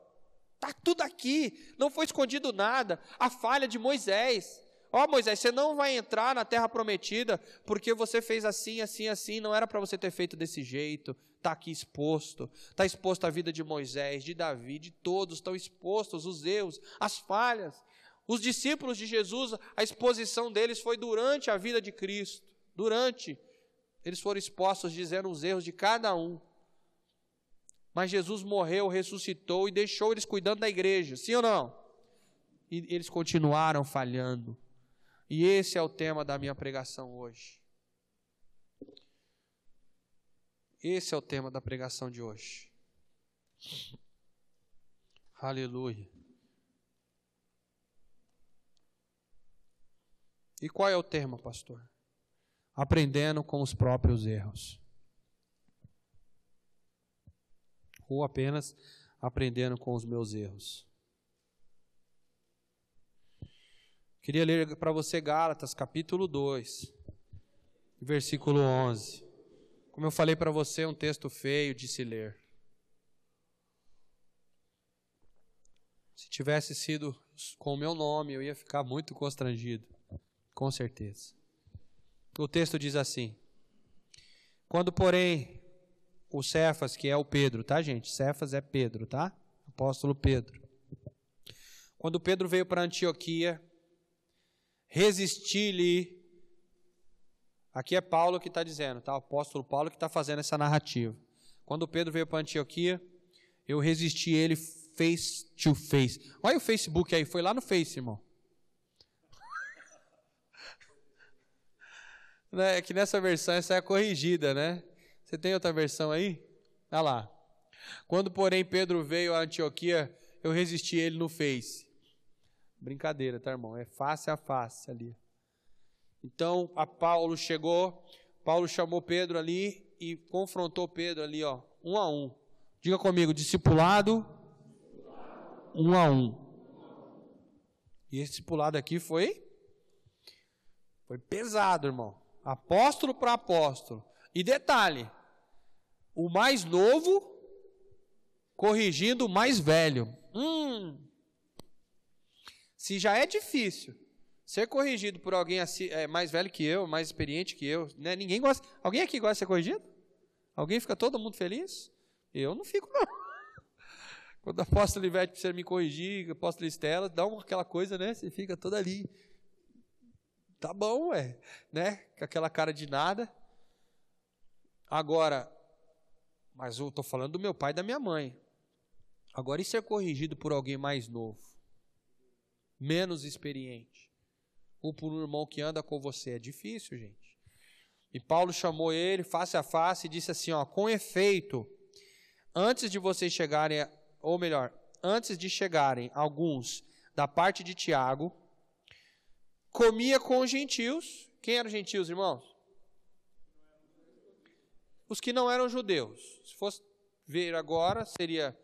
Está tudo aqui, não foi escondido nada. A falha de Moisés. Ó oh, Moisés, você não vai entrar na terra prometida porque você fez assim, assim, assim, não era para você ter feito desse jeito. Está aqui exposto. Está exposto a vida de Moisés, de Davi, de todos, estão expostos os erros, as falhas. Os discípulos de Jesus, a exposição deles foi durante a vida de Cristo. Durante. Eles foram expostos, dizendo os erros de cada um. Mas Jesus morreu, ressuscitou e deixou eles cuidando da igreja. Sim ou não? E eles continuaram falhando. E esse é o tema da minha pregação hoje. Esse é o tema da pregação de hoje. Aleluia. E qual é o termo, pastor? Aprendendo com os próprios erros. Ou apenas aprendendo com os meus erros. Queria ler para você Gálatas, capítulo 2, versículo 11. Como eu falei para você, é um texto feio de se ler. Se tivesse sido com o meu nome, eu ia ficar muito constrangido, com certeza. O texto diz assim: Quando, porém, o Cefas, que é o Pedro, tá, gente? Cefas é Pedro, tá? Apóstolo Pedro. Quando Pedro veio para Antioquia, resisti-lhe. Aqui é Paulo que está dizendo, tá? O apóstolo Paulo que está fazendo essa narrativa. Quando Pedro veio para Antioquia, eu resisti ele face to face. Olha o Facebook aí, foi lá no Face, irmão. É que nessa versão essa é corrigida, né? Você tem outra versão aí? Olha lá. Quando, porém, Pedro veio a Antioquia, eu resisti ele no Face. Brincadeira, tá, irmão? É face a face ali. Então, a Paulo chegou, Paulo chamou Pedro ali e confrontou Pedro ali, ó, um a um. Diga comigo, discipulado, um a um. E esse discipulado aqui foi foi pesado, irmão. Apóstolo para apóstolo. E detalhe, o mais novo corrigindo o mais velho. Hum, se já é difícil ser corrigido por alguém assim, é, mais velho que eu, mais experiente que eu, né? ninguém gosta. Alguém aqui gosta de ser corrigido? Alguém fica todo mundo feliz? Eu não fico, não. Quando a apóstola Ivete precisa me corrigir, a apóstola Estela, dá uma, aquela coisa, né? Você fica toda ali. Tá bom, é, né? Com aquela cara de nada. Agora, mas eu estou falando do meu pai e da minha mãe. Agora, e ser corrigido por alguém mais novo? Menos experiente, ou por um irmão que anda com você. É difícil, gente. E Paulo chamou ele face a face e disse assim: ó, com efeito, antes de vocês chegarem, ou melhor, antes de chegarem alguns da parte de Tiago, comia com os gentios. Quem eram os gentios, irmãos? Os que não eram judeus. Se fosse ver agora, seria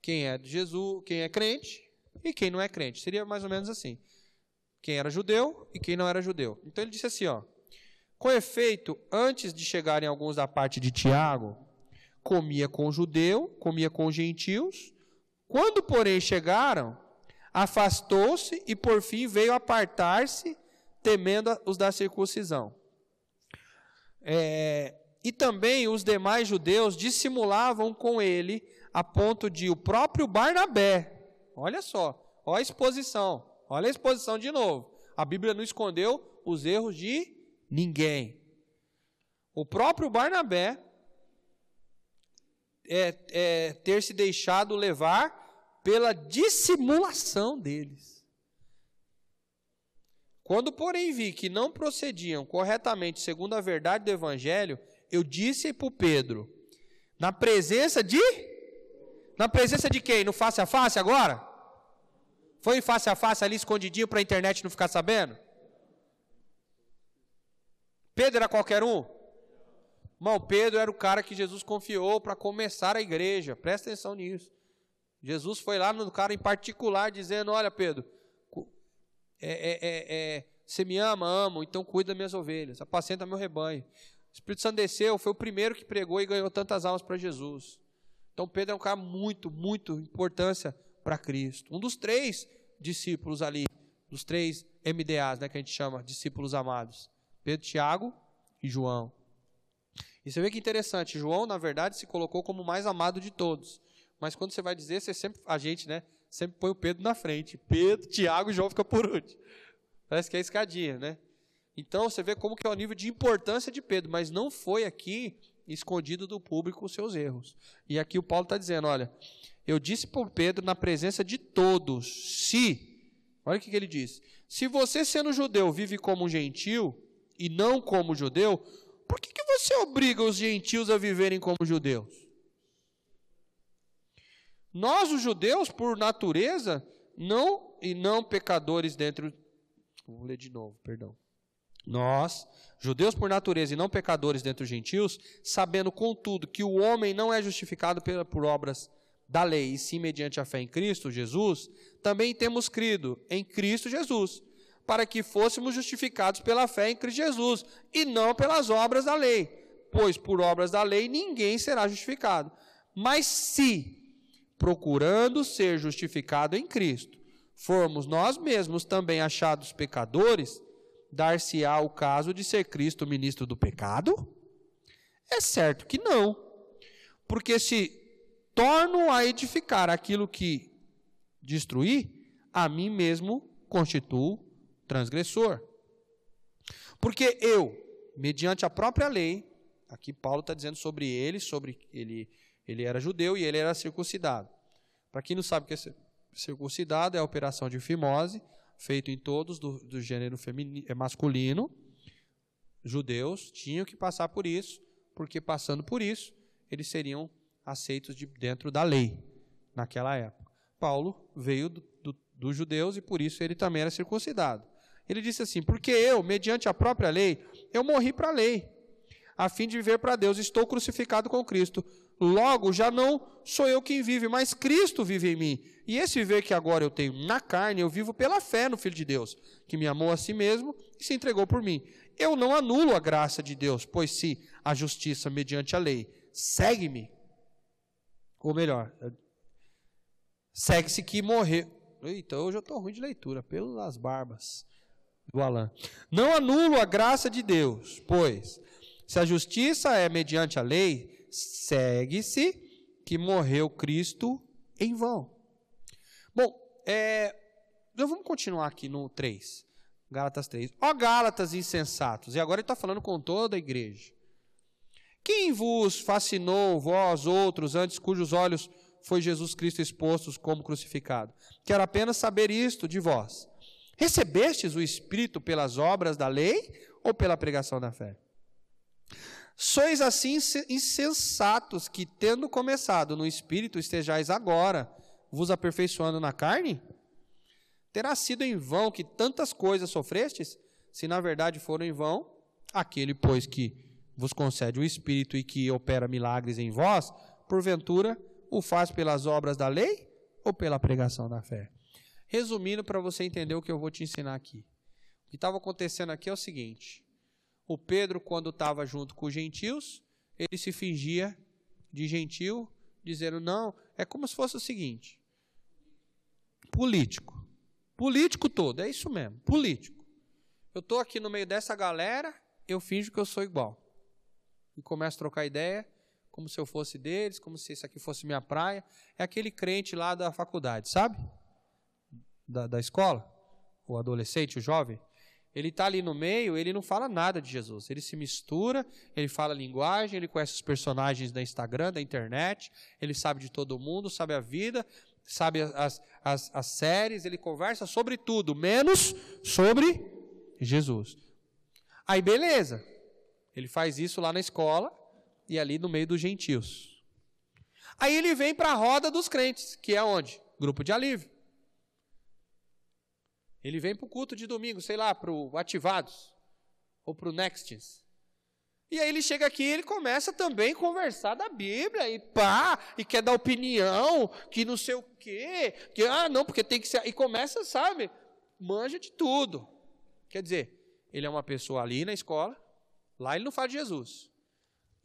quem é de Jesus, quem é crente, e quem não é crente. Seria mais ou menos assim. Quem era judeu e quem não era judeu. Então ele disse assim, ó: Com efeito, antes de chegarem alguns da parte de Tiago, comia com judeu, comia com os gentios. Quando, porém, chegaram, afastou-se e por fim veio apartar-se, temendo os da circuncisão. É, e também os demais judeus dissimulavam com ele a ponto de o próprio Barnabé, olha só, olha a exposição, olha a exposição de novo. A Bíblia não escondeu os erros de ninguém. O próprio Barnabé é, é, ter se deixado levar pela dissimulação deles. Quando, porém, vi que não procediam corretamente segundo a verdade do Evangelho, eu disse para Pedro, na presença de. Na presença de quem? No face a face agora? Foi em face a face ali escondidinho para a internet não ficar sabendo? Pedro era qualquer um? Irmão, Pedro era o cara que Jesus confiou para começar a igreja. Presta atenção nisso. Jesus foi lá no cara em particular dizendo: Olha, Pedro, é, é, é, é, você me ama, amo, então cuida das minhas ovelhas, apacenta meu rebanho. O Espírito Santo desceu, foi o primeiro que pregou e ganhou tantas almas para Jesus. Então Pedro é um cara muito, muito importância para Cristo. Um dos três discípulos ali, dos três MDAs, né, que a gente chama discípulos amados. Pedro, Tiago e João. E você vê que interessante, João, na verdade, se colocou como o mais amado de todos. Mas quando você vai dizer, você sempre, a gente, né, sempre põe o Pedro na frente. Pedro, Tiago e João fica por último. Parece que é escadinha, né? Então você vê como que é o nível de importância de Pedro, mas não foi aqui escondido do público os seus erros. E aqui o Paulo está dizendo, olha, eu disse por Pedro na presença de todos, se, olha o que, ele diz, se você sendo judeu vive como um gentil e não como judeu, por que, que você obriga os gentios a viverem como judeus? Nós, os judeus, por natureza, não e não pecadores dentro. Vou ler de novo, perdão. Nós, judeus por natureza e não pecadores dentre os gentios, sabendo, contudo, que o homem não é justificado por obras da lei, e sim mediante a fé em Cristo Jesus, também temos crido em Cristo Jesus, para que fôssemos justificados pela fé em Cristo Jesus, e não pelas obras da lei, pois por obras da lei ninguém será justificado. Mas se, procurando ser justificado em Cristo, formos nós mesmos também achados pecadores, dar-se-á o caso de ser Cristo ministro do pecado? É certo que não. Porque se torno a edificar aquilo que destruí, a mim mesmo constituo transgressor. Porque eu, mediante a própria lei, aqui Paulo está dizendo sobre ele, sobre ele, ele era judeu e ele era circuncidado. Para quem não sabe o que é circuncidado, é a operação de fimose, feito em todos do, do gênero feminino, é masculino, judeus tinham que passar por isso, porque passando por isso, eles seriam aceitos de dentro da lei naquela época. Paulo veio do, do, dos judeus e por isso ele também era circuncidado. Ele disse assim: Porque eu, mediante a própria lei, eu morri para a lei, a fim de viver para Deus, estou crucificado com Cristo. Logo, já não sou eu quem vive, mas Cristo vive em mim. E esse viver que agora eu tenho na carne, eu vivo pela fé no Filho de Deus, que me amou a si mesmo e se entregou por mim. Eu não anulo a graça de Deus, pois se a justiça mediante a lei segue-me, ou melhor, segue-se que morrer. Eita, hoje eu estou ruim de leitura, pelas barbas do Alain. Não anulo a graça de Deus, pois se a justiça é mediante a lei, segue-se que morreu Cristo em vão. Bom, é, então vamos continuar aqui no 3. Gálatas 3. Ó Gálatas insensatos. E agora ele está falando com toda a igreja. Quem vos fascinou, vós outros, antes cujos olhos foi Jesus Cristo expostos como crucificado? Quero apenas saber isto de vós. Recebestes o Espírito pelas obras da lei ou pela pregação da fé? Sois assim insensatos que, tendo começado no Espírito, estejais agora vos aperfeiçoando na carne? Terá sido em vão que tantas coisas sofrestes? Se na verdade foram em vão, aquele, pois, que vos concede o Espírito e que opera milagres em vós, porventura o faz pelas obras da lei ou pela pregação da fé? Resumindo, para você entender o que eu vou te ensinar aqui. O que estava acontecendo aqui é o seguinte: o Pedro, quando estava junto com os gentios, ele se fingia de gentil, dizendo: não, é como se fosse o seguinte: político. Político todo, é isso mesmo, político. Eu estou aqui no meio dessa galera, eu finjo que eu sou igual. e começo a trocar ideia, como se eu fosse deles, como se isso aqui fosse minha praia. É aquele crente lá da faculdade, sabe? Da, da escola, o adolescente, o jovem. Ele está ali no meio, ele não fala nada de Jesus. Ele se mistura, ele fala linguagem, ele conhece os personagens da Instagram, da internet, ele sabe de todo mundo, sabe a vida, sabe as, as, as séries, ele conversa sobre tudo, menos sobre Jesus. Aí beleza, ele faz isso lá na escola e ali no meio dos gentios. Aí ele vem para a roda dos crentes, que é onde? Grupo de alívio. Ele vem para o culto de domingo, sei lá, para o Ativados ou para o Nextins. E aí ele chega aqui e ele começa também a conversar da Bíblia, e pá, e quer dar opinião, que não sei o quê, que, ah, não, porque tem que ser. E começa, sabe, manja de tudo. Quer dizer, ele é uma pessoa ali na escola, lá ele não fala de Jesus.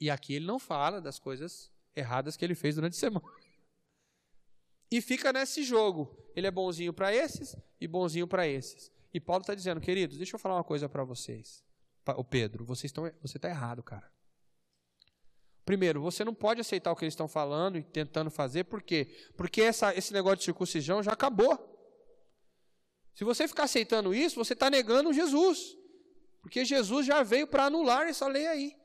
E aqui ele não fala das coisas erradas que ele fez durante a semana. E fica nesse jogo. Ele é bonzinho para esses e bonzinho para esses. E Paulo está dizendo, queridos, deixa eu falar uma coisa para vocês. O Pedro, vocês estão, você está errado, cara. Primeiro, você não pode aceitar o que eles estão falando e tentando fazer, por quê? Porque essa, esse negócio de circuncisão já acabou. Se você ficar aceitando isso, você está negando Jesus. Porque Jesus já veio para anular essa lei aí.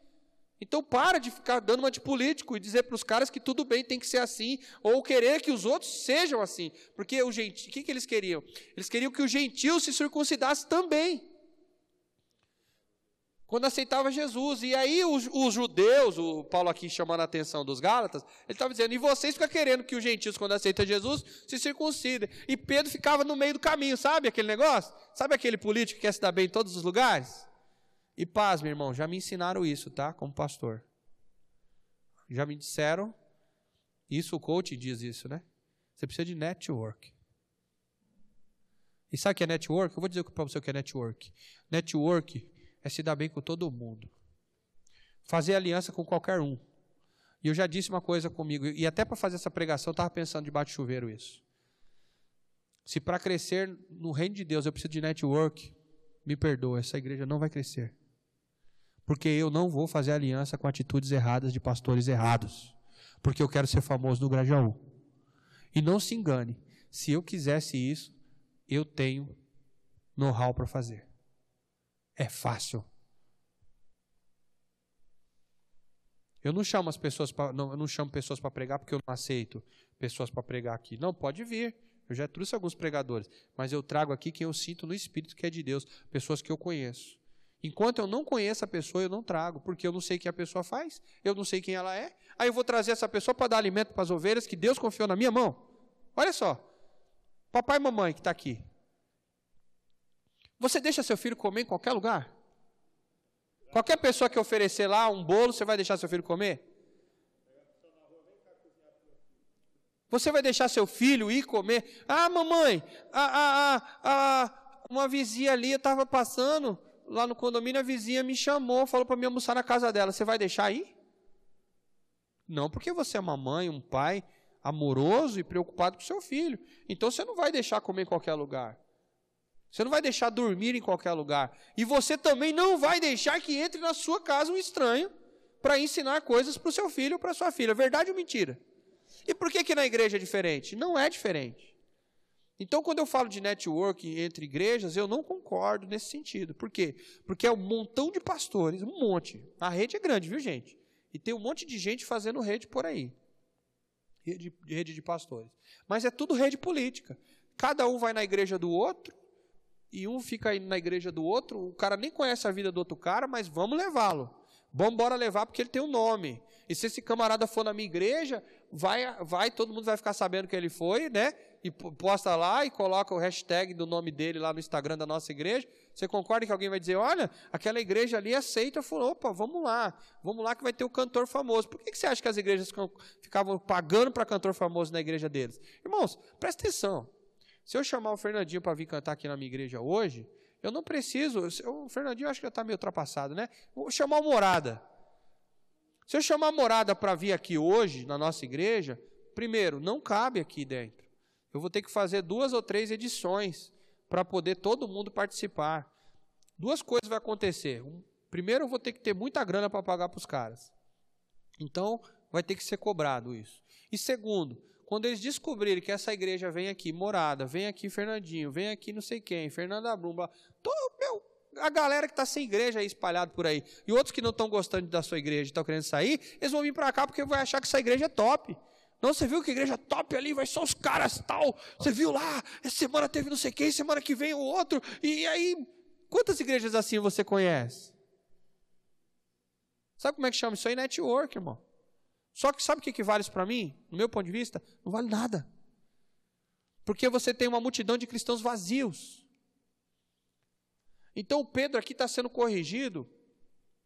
Então para de ficar dando uma de político e dizer para os caras que tudo bem, tem que ser assim, ou querer que os outros sejam assim. Porque o, gente, o que, que eles queriam? Eles queriam que o gentil se circuncidasse também. Quando aceitava Jesus. E aí os, os judeus, o Paulo aqui chamando a atenção dos Gálatas, ele estava dizendo, e vocês ficam querendo que os gentios, quando aceitam Jesus, se circuncidem. E Pedro ficava no meio do caminho, sabe aquele negócio? Sabe aquele político que quer se dar bem em todos os lugares? E paz, meu irmão, já me ensinaram isso, tá? Como pastor. Já me disseram, isso o coach diz isso, né? Você precisa de network. E sabe o que é network? Eu vou dizer para você o que é network. Network é se dar bem com todo mundo. Fazer aliança com qualquer um. E eu já disse uma coisa comigo, e até para fazer essa pregação eu estava pensando debaixo de chuveiro isso. Se para crescer no reino de Deus eu preciso de network, me perdoa, essa igreja não vai crescer. Porque eu não vou fazer aliança com atitudes erradas de pastores errados. Porque eu quero ser famoso no Grajaú. E não se engane, se eu quisesse isso, eu tenho know-how para fazer. É fácil. Eu não chamo as pessoas para não, eu não chamo pessoas para pregar porque eu não aceito pessoas para pregar aqui. Não, pode vir. Eu já trouxe alguns pregadores, mas eu trago aqui quem eu sinto no espírito que é de Deus, pessoas que eu conheço. Enquanto eu não conheço a pessoa, eu não trago, porque eu não sei o que a pessoa faz, eu não sei quem ela é. Aí eu vou trazer essa pessoa para dar alimento para as ovelhas que Deus confiou na minha mão. Olha só, papai e mamãe que está aqui. Você deixa seu filho comer em qualquer lugar? Qualquer pessoa que oferecer lá um bolo, você vai deixar seu filho comer? Você vai deixar seu filho ir comer? Ah, mamãe, a, a, a, uma vizinha ali, estava passando, lá no condomínio, a vizinha me chamou, falou para me almoçar na casa dela. Você vai deixar aí? Não, porque você é uma mãe, um pai amoroso e preocupado com seu filho. Então você não vai deixar comer em qualquer lugar. Você não vai deixar dormir em qualquer lugar. E você também não vai deixar que entre na sua casa um estranho para ensinar coisas para o seu filho ou para sua filha. Verdade ou mentira? E por que, que na igreja é diferente? Não é diferente. Então, quando eu falo de network entre igrejas, eu não concordo nesse sentido. Por quê? Porque é um montão de pastores, um monte. A rede é grande, viu, gente? E tem um monte de gente fazendo rede por aí. Rede, rede de pastores. Mas é tudo rede política. Cada um vai na igreja do outro, e um fica indo na igreja do outro, o cara nem conhece a vida do outro cara, mas vamos levá-lo. Vamos embora levar porque ele tem um nome. E se esse camarada for na minha igreja, vai, vai, todo mundo vai ficar sabendo que ele foi, né? E posta lá e coloca o hashtag do nome dele lá no Instagram da nossa igreja, você concorda que alguém vai dizer, olha, aquela igreja ali aceita, falou, opa, vamos lá, vamos lá que vai ter o cantor famoso. Por que, que você acha que as igrejas ficavam pagando para cantor famoso na igreja deles? Irmãos, presta atenção. Se eu chamar o Fernandinho para vir cantar aqui na minha igreja hoje, eu não preciso, o Fernandinho acho que já está meio ultrapassado, né? Vou chamar o Morada. Se eu chamar a Morada para vir aqui hoje, na nossa igreja, primeiro, não cabe aqui dentro eu vou ter que fazer duas ou três edições para poder todo mundo participar. Duas coisas vai acontecer. Primeiro, eu vou ter que ter muita grana para pagar para os caras. Então, vai ter que ser cobrado isso. E segundo, quando eles descobrirem que essa igreja vem aqui, morada, vem aqui Fernandinho, vem aqui não sei quem, Fernanda Brumba, todo, meu, a galera que está sem igreja aí espalhado por aí, e outros que não estão gostando da sua igreja e estão querendo sair, eles vão vir para cá porque vão achar que essa igreja é top. Não, você viu que igreja top ali, vai só os caras tal. Você viu lá, essa semana teve não sei quem, semana que vem o outro. E aí, quantas igrejas assim você conhece? Sabe como é que chama? Isso aí network, irmão. Só que sabe o que, que vale isso para mim? No meu ponto de vista, não vale nada. Porque você tem uma multidão de cristãos vazios. Então o Pedro aqui está sendo corrigido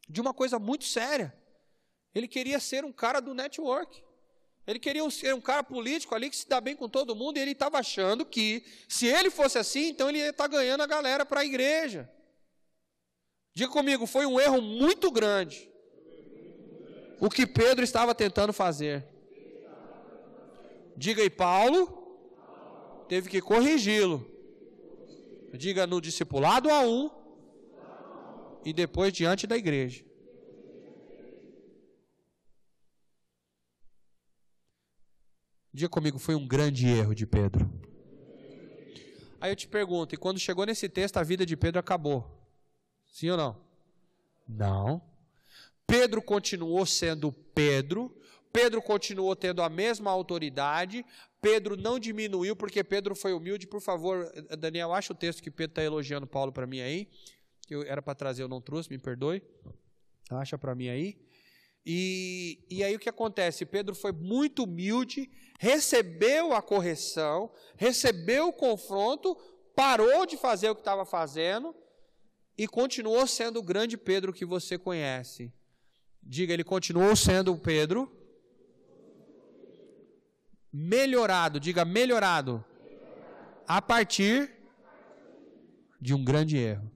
de uma coisa muito séria. Ele queria ser um cara do network. Ele queria ser um cara político ali que se dá bem com todo mundo, e ele estava achando que, se ele fosse assim, então ele ia estar tá ganhando a galera para a igreja. Diga comigo, foi um erro muito grande o que Pedro estava tentando fazer. Diga aí, Paulo teve que corrigi-lo. Diga no discipulado a um e depois diante da igreja. Diga comigo, foi um grande erro de Pedro. Aí eu te pergunto, e quando chegou nesse texto, a vida de Pedro acabou? Sim ou não? Não. Pedro continuou sendo Pedro, Pedro continuou tendo a mesma autoridade, Pedro não diminuiu porque Pedro foi humilde. Por favor, Daniel, acha o texto que Pedro está elogiando Paulo para mim aí. Que eu era para trazer, eu não trouxe, me perdoe. Acha para mim aí. E, e aí o que acontece? Pedro foi muito humilde, recebeu a correção, recebeu o confronto, parou de fazer o que estava fazendo e continuou sendo o grande Pedro que você conhece. Diga, ele continuou sendo o Pedro. Melhorado, diga melhorado. A partir de um grande erro.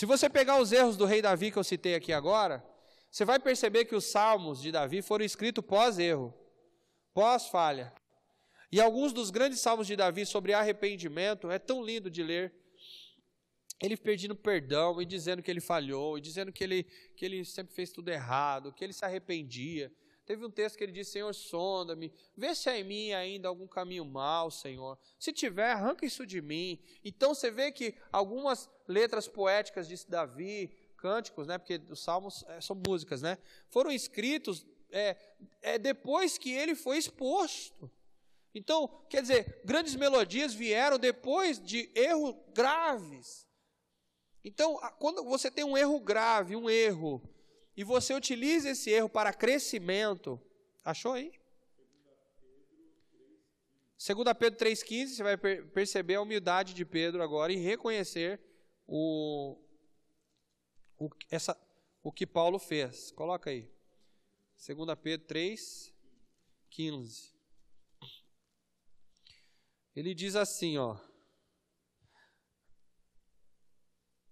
Se você pegar os erros do rei Davi que eu citei aqui agora, você vai perceber que os salmos de Davi foram escritos pós-erro, pós-falha. E alguns dos grandes salmos de Davi sobre arrependimento é tão lindo de ler. Ele pedindo perdão e dizendo que ele falhou, e dizendo que ele, que ele sempre fez tudo errado, que ele se arrependia. Teve um texto que ele disse: Senhor, sonda-me, vê se há em mim ainda algum caminho mal, Senhor. Se tiver, arranca isso de mim. Então você vê que algumas letras poéticas de Davi, cânticos, né? Porque os salmos é, são músicas, né? Foram escritos é, é depois que ele foi exposto. Então, quer dizer, grandes melodias vieram depois de erros graves. Então, quando você tem um erro grave, um erro e você utiliza esse erro para crescimento, achou aí? 2 Pedro 3,15, você vai perceber a humildade de Pedro agora e reconhecer o, o, essa, o que Paulo fez. Coloca aí. 2 Pedro 3,15. Ele diz assim, ó.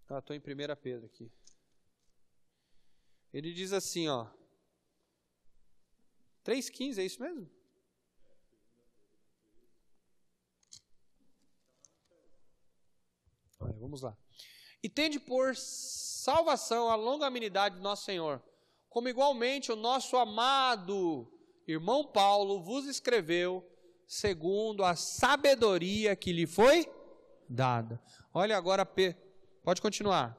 Ah, estou em 1 Pedro aqui. Ele diz assim, ó. 3,15, é isso mesmo? Olha, vamos lá. E tende por salvação a longanimidade do nosso Senhor, como igualmente o nosso amado irmão Paulo vos escreveu, segundo a sabedoria que lhe foi dada. Olha agora, pode continuar.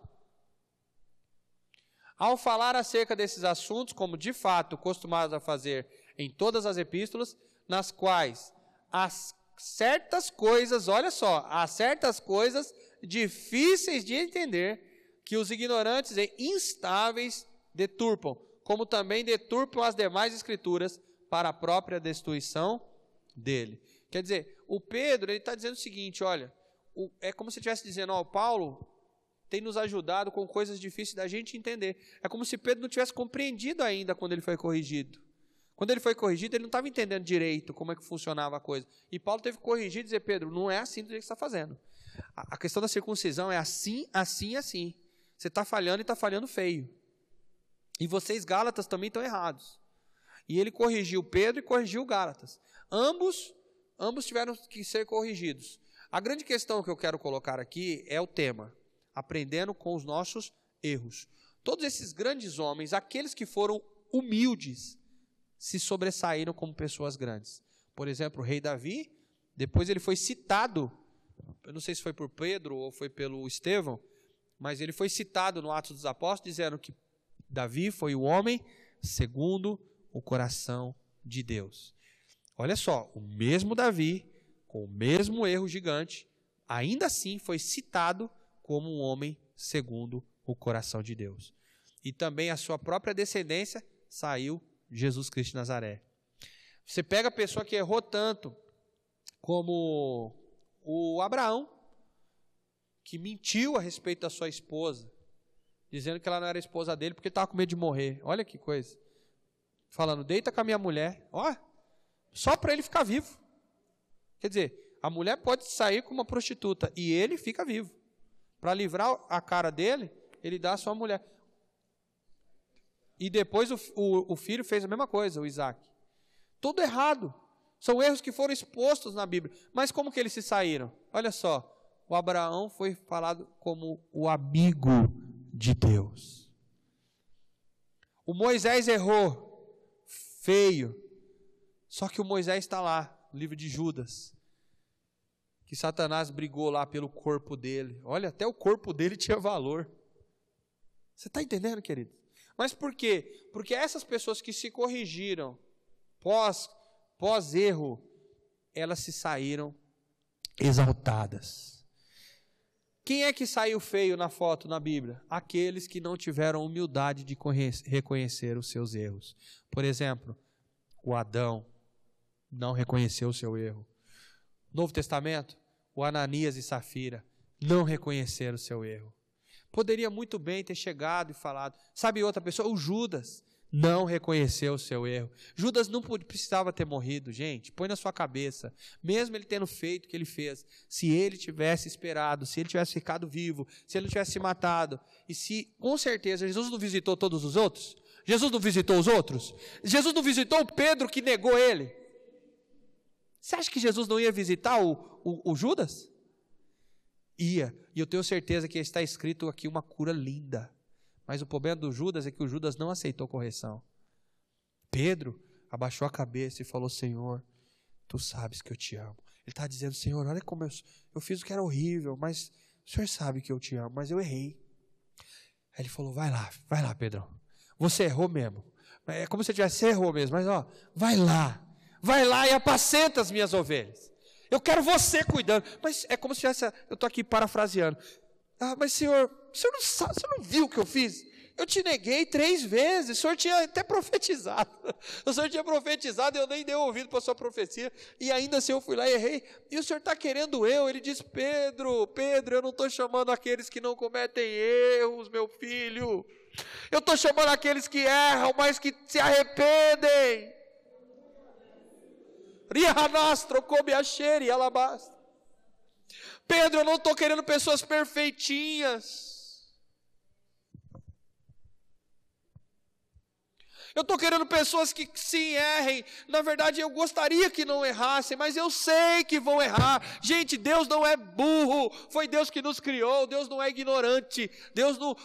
Ao falar acerca desses assuntos, como de fato costumados a fazer em todas as epístolas, nas quais as certas coisas, olha só, há certas coisas difíceis de entender que os ignorantes e instáveis deturpam, como também deturpam as demais escrituras para a própria destruição dele. Quer dizer, o Pedro ele está dizendo o seguinte: olha, o, é como se estivesse dizendo, ó, Paulo tem nos ajudado com coisas difíceis da gente entender. É como se Pedro não tivesse compreendido ainda quando ele foi corrigido. Quando ele foi corrigido, ele não estava entendendo direito como é que funcionava a coisa. E Paulo teve que corrigir e dizer, Pedro, não é assim do jeito que você está fazendo. A, a questão da circuncisão é assim, assim, assim. Você está falhando e está falhando feio. E vocês, Gálatas, também estão errados. E ele corrigiu Pedro e corrigiu Gálatas. Ambos, ambos tiveram que ser corrigidos. A grande questão que eu quero colocar aqui é o tema aprendendo com os nossos erros. Todos esses grandes homens, aqueles que foram humildes, se sobressaíram como pessoas grandes. Por exemplo, o rei Davi, depois ele foi citado, eu não sei se foi por Pedro ou foi pelo Estevão, mas ele foi citado no Atos dos Apóstolos dizendo que Davi foi o homem segundo o coração de Deus. Olha só, o mesmo Davi, com o mesmo erro gigante, ainda assim foi citado como um homem segundo o coração de Deus. E também a sua própria descendência saiu Jesus Cristo de Nazaré. Você pega a pessoa que errou tanto, como o Abraão, que mentiu a respeito da sua esposa, dizendo que ela não era esposa dele porque estava com medo de morrer. Olha que coisa. Falando, deita com a minha mulher. Ó, só para ele ficar vivo. Quer dizer, a mulher pode sair com uma prostituta e ele fica vivo. Para livrar a cara dele, ele dá a sua mulher. E depois o, o, o filho fez a mesma coisa, o Isaac. Tudo errado. São erros que foram expostos na Bíblia. Mas como que eles se saíram? Olha só, o Abraão foi falado como o amigo de Deus. O Moisés errou, feio. Só que o Moisés está lá, no livro de Judas. Que Satanás brigou lá pelo corpo dele. Olha, até o corpo dele tinha valor. Você está entendendo, querido? Mas por quê? Porque essas pessoas que se corrigiram pós, pós erro, elas se saíram exaltadas. Quem é que saiu feio na foto na Bíblia? Aqueles que não tiveram humildade de reconhecer os seus erros. Por exemplo, o Adão não reconheceu o seu erro. Novo Testamento, o Ananias e Safira não reconheceram o seu erro. Poderia muito bem ter chegado e falado. Sabe outra pessoa? O Judas não reconheceu o seu erro. Judas não precisava ter morrido, gente. Põe na sua cabeça. Mesmo ele tendo feito o que ele fez, se ele tivesse esperado, se ele tivesse ficado vivo, se ele tivesse se matado, e se, com certeza, Jesus não visitou todos os outros? Jesus não visitou os outros? Jesus não visitou o Pedro que negou ele? Você acha que Jesus não ia visitar o, o, o Judas? Ia. E eu tenho certeza que está escrito aqui uma cura linda. Mas o problema do Judas é que o Judas não aceitou correção. Pedro abaixou a cabeça e falou: Senhor, tu sabes que eu te amo. Ele está dizendo: Senhor, olha como eu, eu fiz o que era horrível, mas o Senhor sabe que eu te amo, mas eu errei. Aí ele falou: Vai lá, vai lá, Pedro. Você errou mesmo. É como se tivesse errou mesmo, mas ó, vai lá, vai lá e apacenta as minhas ovelhas. Eu quero você cuidando. Mas é como se tivesse, eu estou aqui parafraseando. Ah, mas senhor, o senhor não sabe, o senhor não viu o que eu fiz? Eu te neguei três vezes, o senhor tinha até profetizado. O senhor tinha profetizado e eu nem dei ouvido para a sua profecia. E ainda assim eu fui lá e errei. E o senhor está querendo eu? Ele diz: Pedro, Pedro, eu não estou chamando aqueles que não cometem erros, meu filho. Eu estou chamando aqueles que erram, mas que se arrependem. Rihanastro, come a e alabasta. Pedro, eu não estou querendo pessoas perfeitinhas. Eu estou querendo pessoas que sim errem. Na verdade, eu gostaria que não errassem, mas eu sei que vão errar. Gente, Deus não é burro. Foi Deus que nos criou. Deus não é ignorante. Deus, não,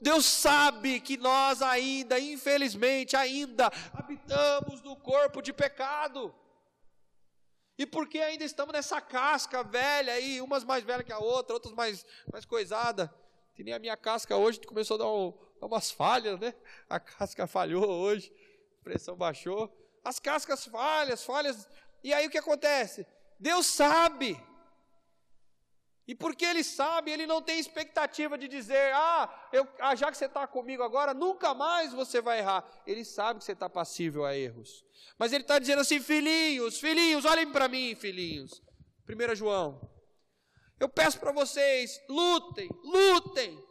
Deus sabe que nós ainda, infelizmente, ainda habitamos no corpo de pecado. E porque ainda estamos nessa casca velha aí, umas mais velhas que a outra, outras mais, mais coisada. Que nem a minha casca hoje começou a dar, um, dar umas falhas, né? A casca falhou hoje, pressão baixou. As cascas falhas, falhas. E aí o que acontece? Deus sabe. E porque Ele sabe, Ele não tem expectativa de dizer, ah, eu, ah já que você está comigo agora, nunca mais você vai errar. Ele sabe que você está passível a erros. Mas Ele está dizendo assim, filhinhos, filhinhos, olhem para mim, filhinhos. 1 João, eu peço para vocês, lutem, lutem,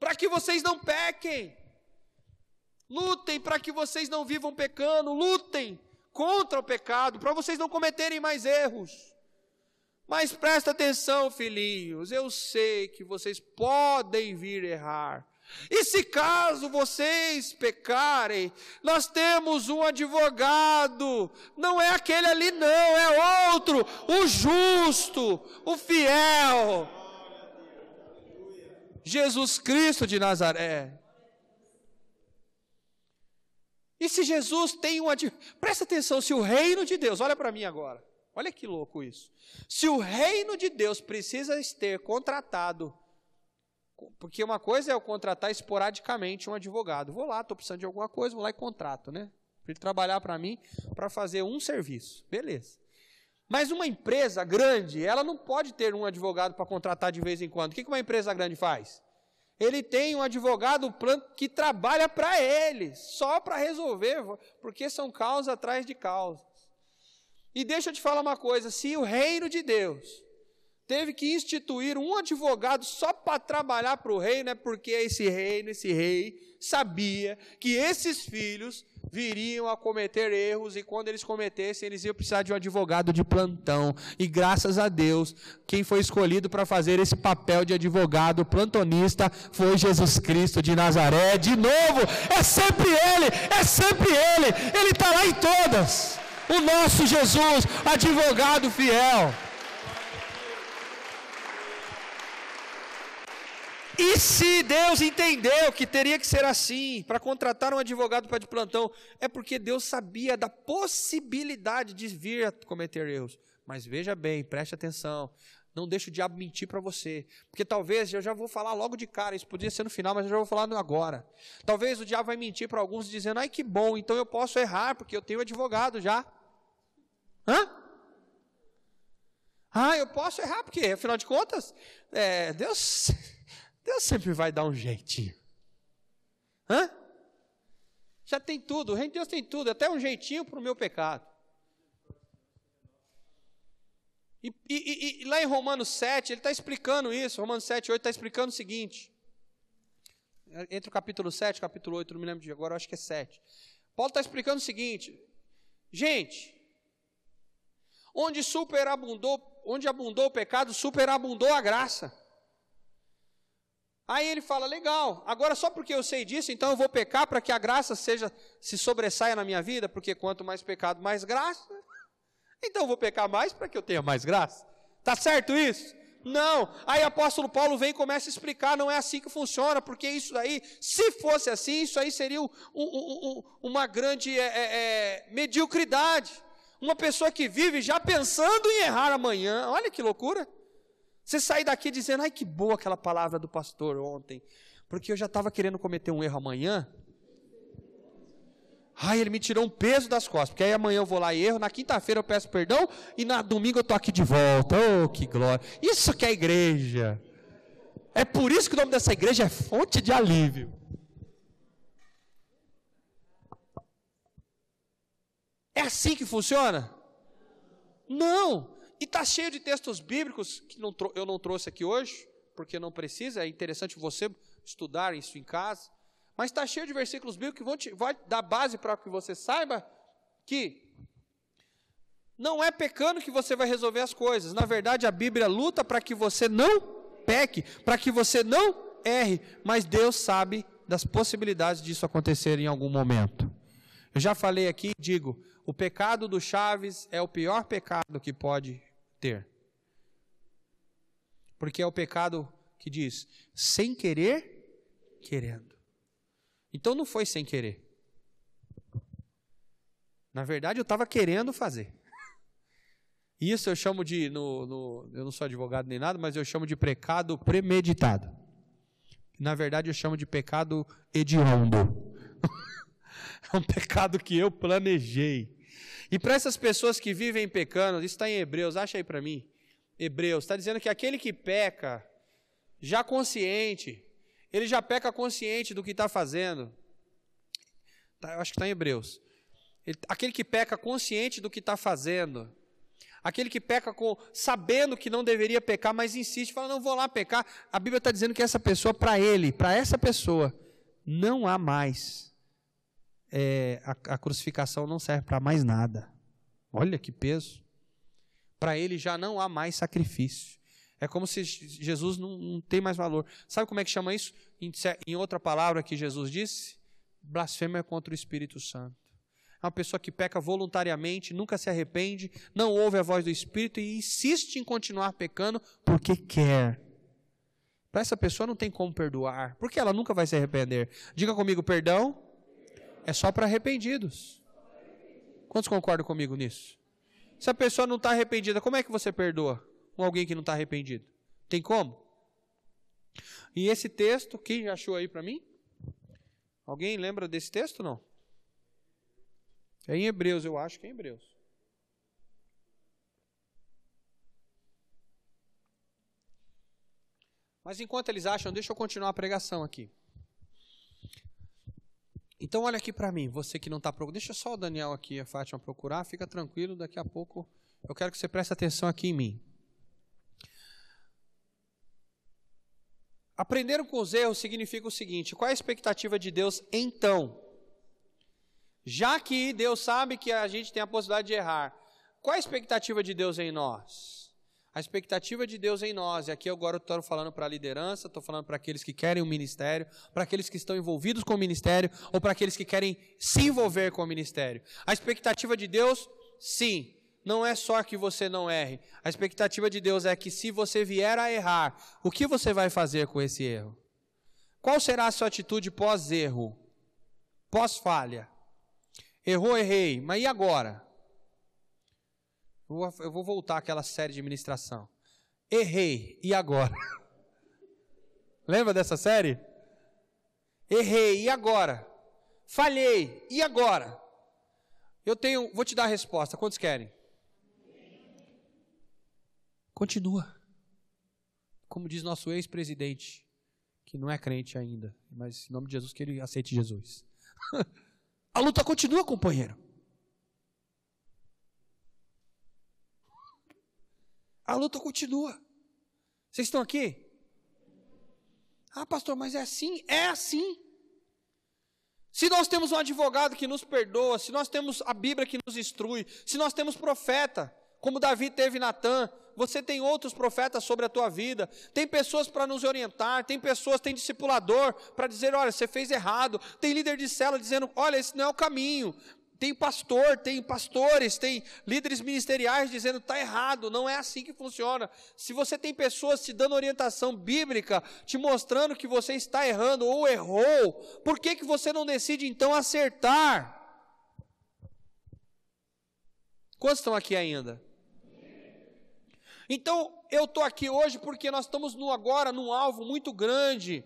para que vocês não pequem. Lutem para que vocês não vivam pecando, lutem contra o pecado, para vocês não cometerem mais erros. Mas presta atenção, filhinhos, eu sei que vocês podem vir errar. E se caso vocês pecarem, nós temos um advogado, não é aquele ali, não, é outro, o justo, o fiel. Jesus Cristo de Nazaré. E se Jesus tem um presta atenção, se o reino de Deus, olha para mim agora, olha que louco isso. Se o reino de Deus precisa ter contratado, porque uma coisa é eu contratar esporadicamente um advogado, vou lá, estou precisando de alguma coisa, vou lá e contrato, né? Para ele trabalhar para mim, para fazer um serviço, beleza. Mas uma empresa grande, ela não pode ter um advogado para contratar de vez em quando. O que uma empresa grande faz? Ele tem um advogado que trabalha para ele, só para resolver, porque são causas atrás de causas. E deixa eu te falar uma coisa: se o reino de Deus teve que instituir um advogado só para trabalhar para o reino, é porque esse reino, esse rei, sabia que esses filhos viriam a cometer erros e quando eles cometessem, eles iam precisar de um advogado de plantão. E graças a Deus, quem foi escolhido para fazer esse papel de advogado plantonista foi Jesus Cristo de Nazaré. De novo, é sempre Ele, é sempre Ele, Ele está lá em todas. O nosso Jesus, advogado fiel. E se Deus entendeu que teria que ser assim, para contratar um advogado para de plantão, é porque Deus sabia da possibilidade de vir a cometer erros. Mas veja bem, preste atenção, não deixe o diabo mentir para você. Porque talvez, eu já vou falar logo de cara, isso podia ser no final, mas eu já vou falar agora. Talvez o diabo vai mentir para alguns dizendo, ai que bom, então eu posso errar, porque eu tenho advogado já. Hã? Ah, eu posso errar, porque afinal de contas, é, Deus Deus sempre vai dar um jeitinho. Hã? Já tem tudo, o reino de Deus tem tudo, até um jeitinho para o meu pecado. E, e, e, lá em Romanos 7, ele está explicando isso, Romanos 7, 8 está explicando o seguinte. Entre o capítulo 7 e o capítulo 8, não me lembro de agora, acho que é 7. Paulo está explicando o seguinte: gente, onde superabundou, onde abundou o pecado, superabundou a graça. Aí ele fala: legal, agora só porque eu sei disso, então eu vou pecar para que a graça seja se sobressaia na minha vida, porque quanto mais pecado, mais graça. Então eu vou pecar mais para que eu tenha mais graça. Tá certo isso? Não. Aí o apóstolo Paulo vem e começa a explicar: não é assim que funciona, porque isso aí, se fosse assim, isso aí seria um, um, um, uma grande é, é, é, mediocridade. Uma pessoa que vive já pensando em errar amanhã. Olha que loucura. Você sai daqui dizendo, ai que boa aquela palavra do pastor ontem, porque eu já estava querendo cometer um erro amanhã. Ai, ele me tirou um peso das costas, porque aí amanhã eu vou lá e erro, na quinta-feira eu peço perdão e na domingo eu estou aqui de volta. Oh, que glória! Isso que é igreja. É por isso que o nome dessa igreja é fonte de alívio. É assim que funciona? Não. E está cheio de textos bíblicos que não, eu não trouxe aqui hoje, porque não precisa, é interessante você estudar isso em casa. Mas está cheio de versículos bíblicos que vão te, vai dar base para que você saiba que não é pecando que você vai resolver as coisas. Na verdade, a Bíblia luta para que você não peque, para que você não erre, mas Deus sabe das possibilidades disso acontecer em algum momento. Eu já falei aqui, digo, o pecado do Chaves é o pior pecado que pode ter. Porque é o pecado que diz sem querer, querendo. Então não foi sem querer. Na verdade, eu estava querendo fazer. Isso eu chamo de, no, no, eu não sou advogado nem nada, mas eu chamo de pecado premeditado. Na verdade, eu chamo de pecado hediondo. é um pecado que eu planejei. E para essas pessoas que vivem pecando, isso está em Hebreus, acha aí para mim. Hebreus, está dizendo que aquele que peca, já consciente, ele já peca consciente do que está fazendo. Tá, eu acho que está em Hebreus. Ele, aquele que peca consciente do que está fazendo. Aquele que peca com, sabendo que não deveria pecar, mas insiste, fala, não vou lá pecar. A Bíblia está dizendo que essa pessoa, para ele, para essa pessoa, não há mais é, a, a crucificação não serve para mais nada. Olha que peso. Para ele já não há mais sacrifício. É como se Jesus não, não, tem mais valor. Sabe como é que chama isso? Em, em outra palavra que Jesus disse? Blasfêmia contra o Espírito Santo. É uma pessoa que peca voluntariamente, nunca se arrepende, não ouve a voz do Espírito e insiste em continuar pecando porque quer. Para essa pessoa não tem como perdoar, porque ela nunca vai se arrepender. Diga comigo, perdão é só para arrependidos. Quantos concordam comigo nisso? Se a pessoa não está arrependida, como é que você perdoa com alguém que não está arrependido? Tem como? E esse texto, quem já achou aí para mim? Alguém lembra desse texto não? É em Hebreus, eu acho que é em Hebreus. Mas enquanto eles acham, deixa eu continuar a pregação aqui. Então olha aqui para mim, você que não está procurando. Deixa só o Daniel aqui, a Fátima procurar, fica tranquilo, daqui a pouco eu quero que você preste atenção aqui em mim. Aprenderam com os erros significa o seguinte: qual é a expectativa de Deus então? Já que Deus sabe que a gente tem a possibilidade de errar, qual é a expectativa de Deus em nós? A expectativa de Deus em nós, e aqui agora eu estou falando para a liderança, estou falando para aqueles que querem o ministério, para aqueles que estão envolvidos com o ministério, ou para aqueles que querem se envolver com o ministério. A expectativa de Deus, sim, não é só que você não erre. A expectativa de Deus é que se você vier a errar, o que você vai fazer com esse erro? Qual será a sua atitude pós-erro? Pós-falha? Errou, errei, mas e agora? Eu vou voltar àquela série de ministração. Errei, e agora? Lembra dessa série? Errei, e agora? Falhei, e agora? Eu tenho, vou te dar a resposta. Quantos querem? Continua. Como diz nosso ex-presidente, que não é crente ainda, mas em nome de Jesus, que ele aceite Jesus. a luta continua, companheiro. A luta continua. Vocês estão aqui? Ah, pastor, mas é assim? É assim. Se nós temos um advogado que nos perdoa, se nós temos a Bíblia que nos instrui, se nós temos profeta, como Davi teve Natan, você tem outros profetas sobre a tua vida, tem pessoas para nos orientar, tem pessoas, tem discipulador para dizer, olha, você fez errado, tem líder de célula dizendo, olha, esse não é o caminho, tem pastor, tem pastores, tem líderes ministeriais dizendo está errado, não é assim que funciona. Se você tem pessoas te dando orientação bíblica, te mostrando que você está errando ou errou, por que, que você não decide então acertar? Quantos estão aqui ainda? Então, eu estou aqui hoje porque nós estamos no, agora num alvo muito grande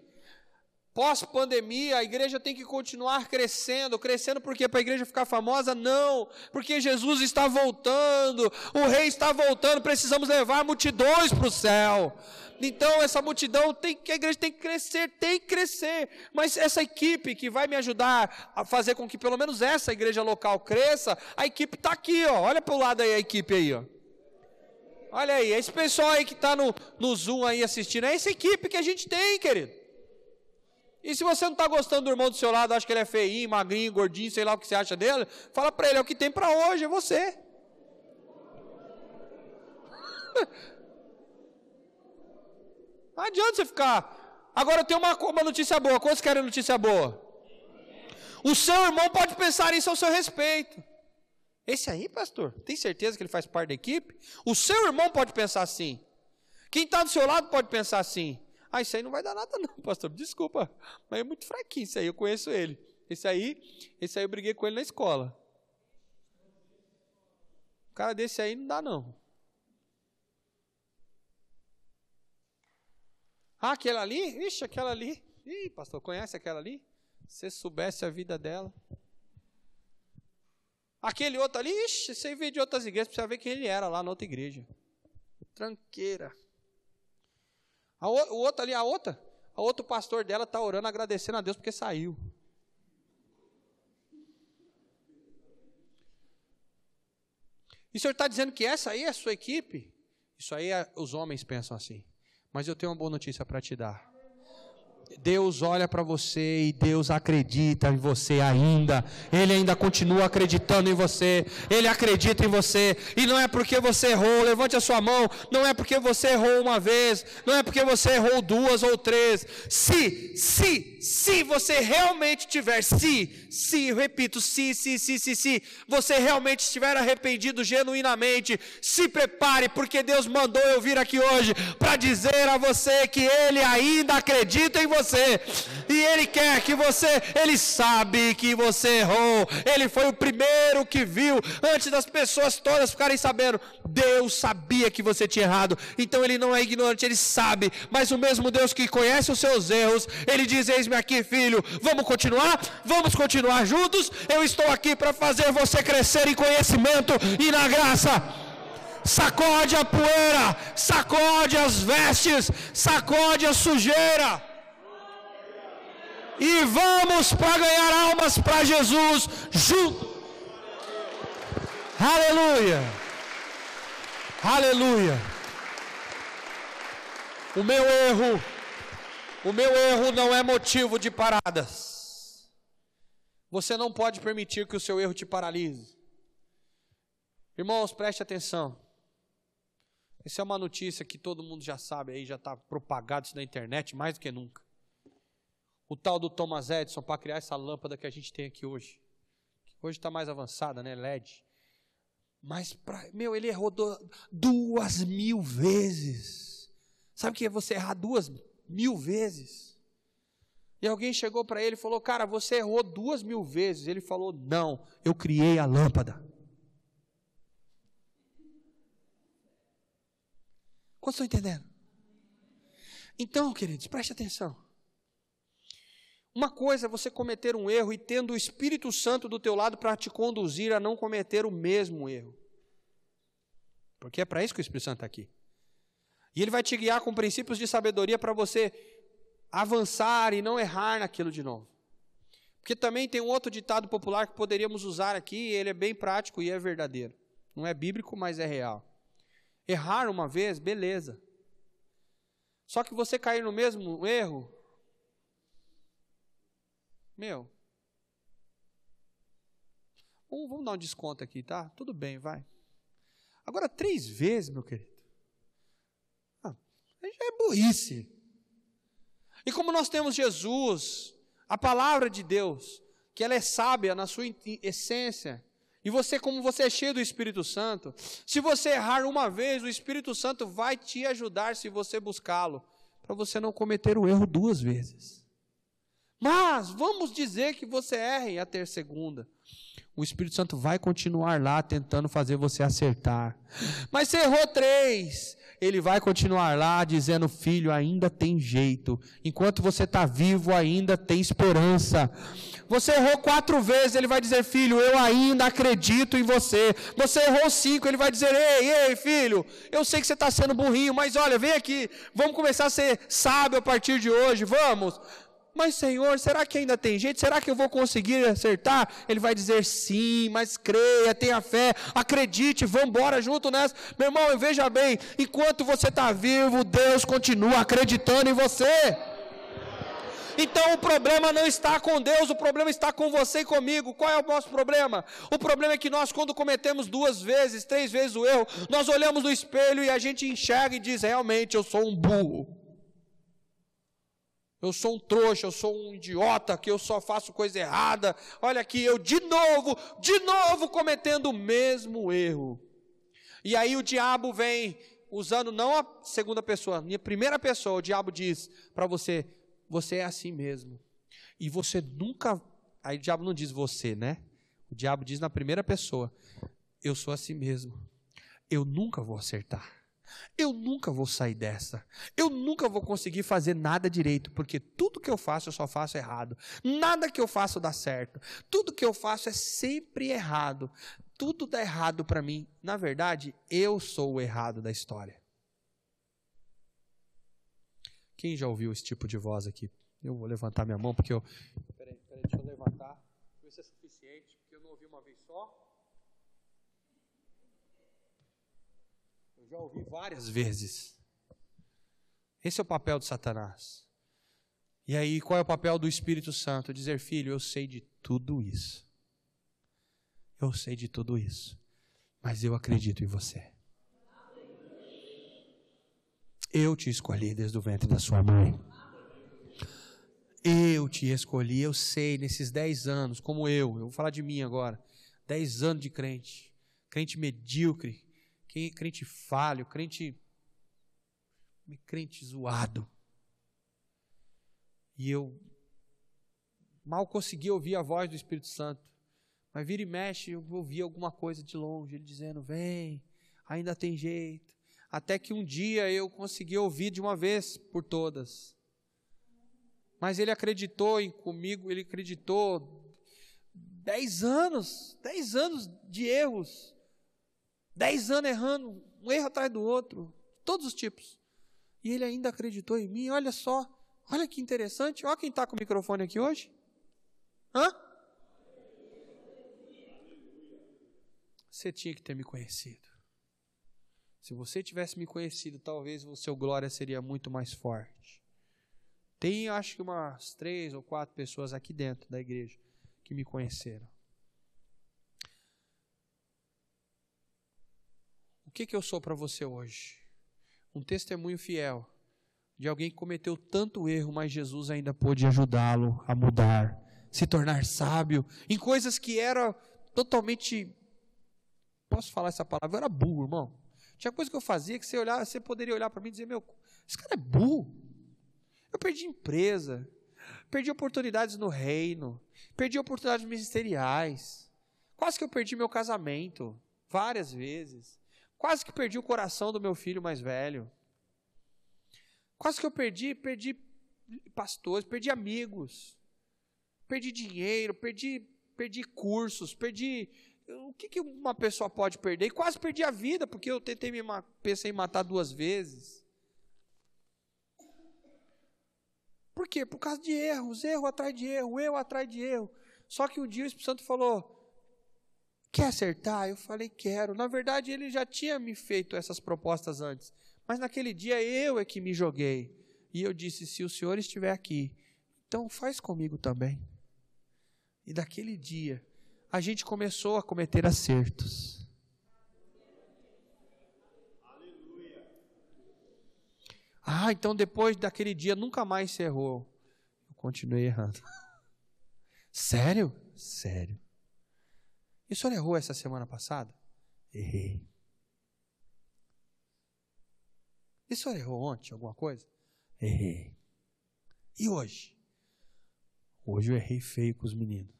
Pós-pandemia, a igreja tem que continuar crescendo. Crescendo porque para a igreja ficar famosa? Não, porque Jesus está voltando, o rei está voltando, precisamos levar multidões para o céu. Então essa multidão tem que a igreja tem que crescer, tem que crescer. Mas essa equipe que vai me ajudar a fazer com que pelo menos essa igreja local cresça, a equipe está aqui, ó. Olha para o lado aí a equipe aí, ó. Olha aí, esse pessoal aí que está no, no Zoom aí assistindo, é essa equipe que a gente tem, querido. E se você não está gostando do irmão do seu lado, acha que ele é feinho, magrinho, gordinho, sei lá o que você acha dele, fala para ele, é o que tem para hoje, é você. Não adianta você ficar. Agora tenho uma, uma notícia boa. Quantos querem notícia boa? O seu irmão pode pensar isso ao seu respeito. Esse aí, pastor, tem certeza que ele faz parte da equipe? O seu irmão pode pensar assim. Quem está do seu lado pode pensar assim. Ah, isso aí não vai dar nada não, pastor. Desculpa, mas é muito fraquinho isso aí, eu conheço ele. Esse aí, esse aí eu briguei com ele na escola. O cara desse aí não dá não. Ah, aquela ali? Ixi, aquela ali. Ih, pastor, conhece aquela ali? Se soubesse a vida dela. Aquele outro ali, ixi, você veio de outras igrejas, precisa ver quem ele era lá na outra igreja. Tranqueira. A, o outro ali, a outra, a outro pastor dela está orando, agradecendo a Deus porque saiu. E o senhor está dizendo que essa aí é a sua equipe? Isso aí é, os homens pensam assim. Mas eu tenho uma boa notícia para te dar. Deus olha para você e Deus acredita em você ainda. Ele ainda continua acreditando em você. Ele acredita em você. E não é porque você errou, levante a sua mão. Não é porque você errou uma vez. Não é porque você errou duas ou três. Se, se, se você realmente tiver, se, se, repito, se, se, se, se, se, você realmente estiver arrependido genuinamente, se prepare, porque Deus mandou eu vir aqui hoje para dizer a você que Ele ainda acredita em você você. E Ele quer que você, Ele sabe que você errou. Ele foi o primeiro que viu, antes das pessoas todas ficarem sabendo. Deus sabia que você tinha errado. Então Ele não é ignorante, Ele sabe. Mas o mesmo Deus que conhece os seus erros, Ele diz: Eis-me aqui, filho. Vamos continuar? Vamos continuar juntos? Eu estou aqui para fazer você crescer em conhecimento e na graça sacode a poeira, sacode as vestes, sacode a sujeira e vamos para ganhar almas para Jesus junto. Aleluia. Aleluia. O meu erro, o meu erro não é motivo de paradas. Você não pode permitir que o seu erro te paralise. Irmãos, preste atenção. Essa é uma notícia que todo mundo já sabe aí, já está propagado isso na internet mais do que nunca o tal do Thomas Edison para criar essa lâmpada que a gente tem aqui hoje. Hoje está mais avançada, né? LED. Mas, pra, meu, ele errou do, duas mil vezes. Sabe o que é você errar duas mil vezes? E alguém chegou para ele e falou: Cara, você errou duas mil vezes. Ele falou: Não, eu criei a lâmpada. Quantos estão entendendo? Então, queridos, preste atenção. Uma coisa é você cometer um erro e tendo o Espírito Santo do teu lado para te conduzir a não cometer o mesmo erro. Porque é para isso que o Espírito Santo está aqui. E ele vai te guiar com princípios de sabedoria para você avançar e não errar naquilo de novo. Porque também tem um outro ditado popular que poderíamos usar aqui, e ele é bem prático e é verdadeiro. Não é bíblico, mas é real. Errar uma vez, beleza. Só que você cair no mesmo erro, meu. Vamos, vamos dar um desconto aqui, tá? Tudo bem, vai. Agora, três vezes, meu querido. Ah, já é burrice. E como nós temos Jesus, a palavra de Deus, que ela é sábia na sua essência, e você, como você é cheio do Espírito Santo, se você errar uma vez, o Espírito Santo vai te ajudar se você buscá-lo, para você não cometer o erro duas vezes. Mas vamos dizer que você erre a segunda. O Espírito Santo vai continuar lá tentando fazer você acertar. Mas você errou três. Ele vai continuar lá dizendo: Filho, ainda tem jeito. Enquanto você está vivo, ainda tem esperança. Você errou quatro vezes. Ele vai dizer: Filho, eu ainda acredito em você. Você errou cinco. Ele vai dizer: Ei, ei, filho, eu sei que você está sendo burrinho, mas olha, vem aqui. Vamos começar a ser sábio a partir de hoje. Vamos. Mas, Senhor, será que ainda tem jeito? Será que eu vou conseguir acertar? Ele vai dizer sim, mas creia, tenha fé, acredite, vamos embora junto nessa. Meu irmão, veja bem: enquanto você está vivo, Deus continua acreditando em você. Então o problema não está com Deus, o problema está com você e comigo. Qual é o nosso problema? O problema é que nós, quando cometemos duas vezes, três vezes o erro, nós olhamos no espelho e a gente enxerga e diz: realmente eu sou um burro. Eu sou um trouxa, eu sou um idiota, que eu só faço coisa errada. Olha aqui, eu de novo, de novo cometendo o mesmo erro. E aí o diabo vem usando não a segunda pessoa, a primeira pessoa, o diabo diz para você: você é assim mesmo. E você nunca. Aí o diabo não diz você, né? O diabo diz na primeira pessoa: eu sou assim mesmo. Eu nunca vou acertar. Eu nunca vou sair dessa. Eu nunca vou conseguir fazer nada direito, porque tudo que eu faço eu só faço errado. Nada que eu faço dá certo. Tudo que eu faço é sempre errado. Tudo dá errado para mim. Na verdade, eu sou o errado da história. Quem já ouviu esse tipo de voz aqui? Eu vou levantar minha mão porque eu. Peraí, peraí, deixa eu levantar. Se é suficiente, porque eu não ouvi uma vez só. Já ouvi várias vezes. Esse é o papel de Satanás. E aí, qual é o papel do Espírito Santo? Dizer, filho, eu sei de tudo isso. Eu sei de tudo isso. Mas eu acredito em você. Eu te escolhi desde o ventre da sua mãe. Eu te escolhi, eu sei, nesses dez anos, como eu, eu vou falar de mim agora, dez anos de crente, crente medíocre, crente falho, crente, crente zoado. E eu mal consegui ouvir a voz do Espírito Santo. Mas vira e mexe, eu ouvi alguma coisa de longe, ele dizendo: Vem, ainda tem jeito. Até que um dia eu consegui ouvir de uma vez por todas. Mas ele acreditou em comigo, ele acreditou dez anos, dez anos de erros, dez anos errando, um erro atrás do outro, todos os tipos. E ele ainda acreditou em mim, olha só. Olha que interessante. Olha quem está com o microfone aqui hoje. Hã? Você tinha que ter me conhecido. Se você tivesse me conhecido, talvez o seu glória seria muito mais forte. Tem, acho que umas três ou quatro pessoas aqui dentro da igreja que me conheceram. O que, que eu sou para você hoje? Um testemunho fiel de alguém que cometeu tanto erro, mas Jesus ainda pôde ajudá-lo a mudar, se tornar sábio em coisas que era totalmente posso falar essa palavra, eu era burro, irmão. Tinha coisa que eu fazia que você olhar, você poderia olhar para mim e dizer, meu, esse cara é burro. Eu perdi empresa, perdi oportunidades no reino, perdi oportunidades ministeriais. Quase que eu perdi meu casamento várias vezes. Quase que perdi o coração do meu filho mais velho. Quase que eu perdi, perdi pastores, perdi amigos, perdi dinheiro, perdi, perdi cursos, perdi. O que, que uma pessoa pode perder? E quase perdi a vida, porque eu tentei me pensei em matar duas vezes. Por quê? Por causa de erros, erro atrás de erro, erro atrás de erro. Só que um dia o Espírito Santo falou: Quer acertar? Eu falei: Quero. Na verdade, ele já tinha me feito essas propostas antes. Mas naquele dia eu é que me joguei. E eu disse: se o Senhor estiver aqui, então faz comigo também. E daquele dia, a gente começou a cometer acertos. Ah, então depois daquele dia nunca mais se errou. Eu continuei errando. Sério? Sério. E o senhor errou essa semana passada? Errei. E o senhor errou ontem alguma coisa? Errei. E hoje? Hoje eu errei feio com os meninos.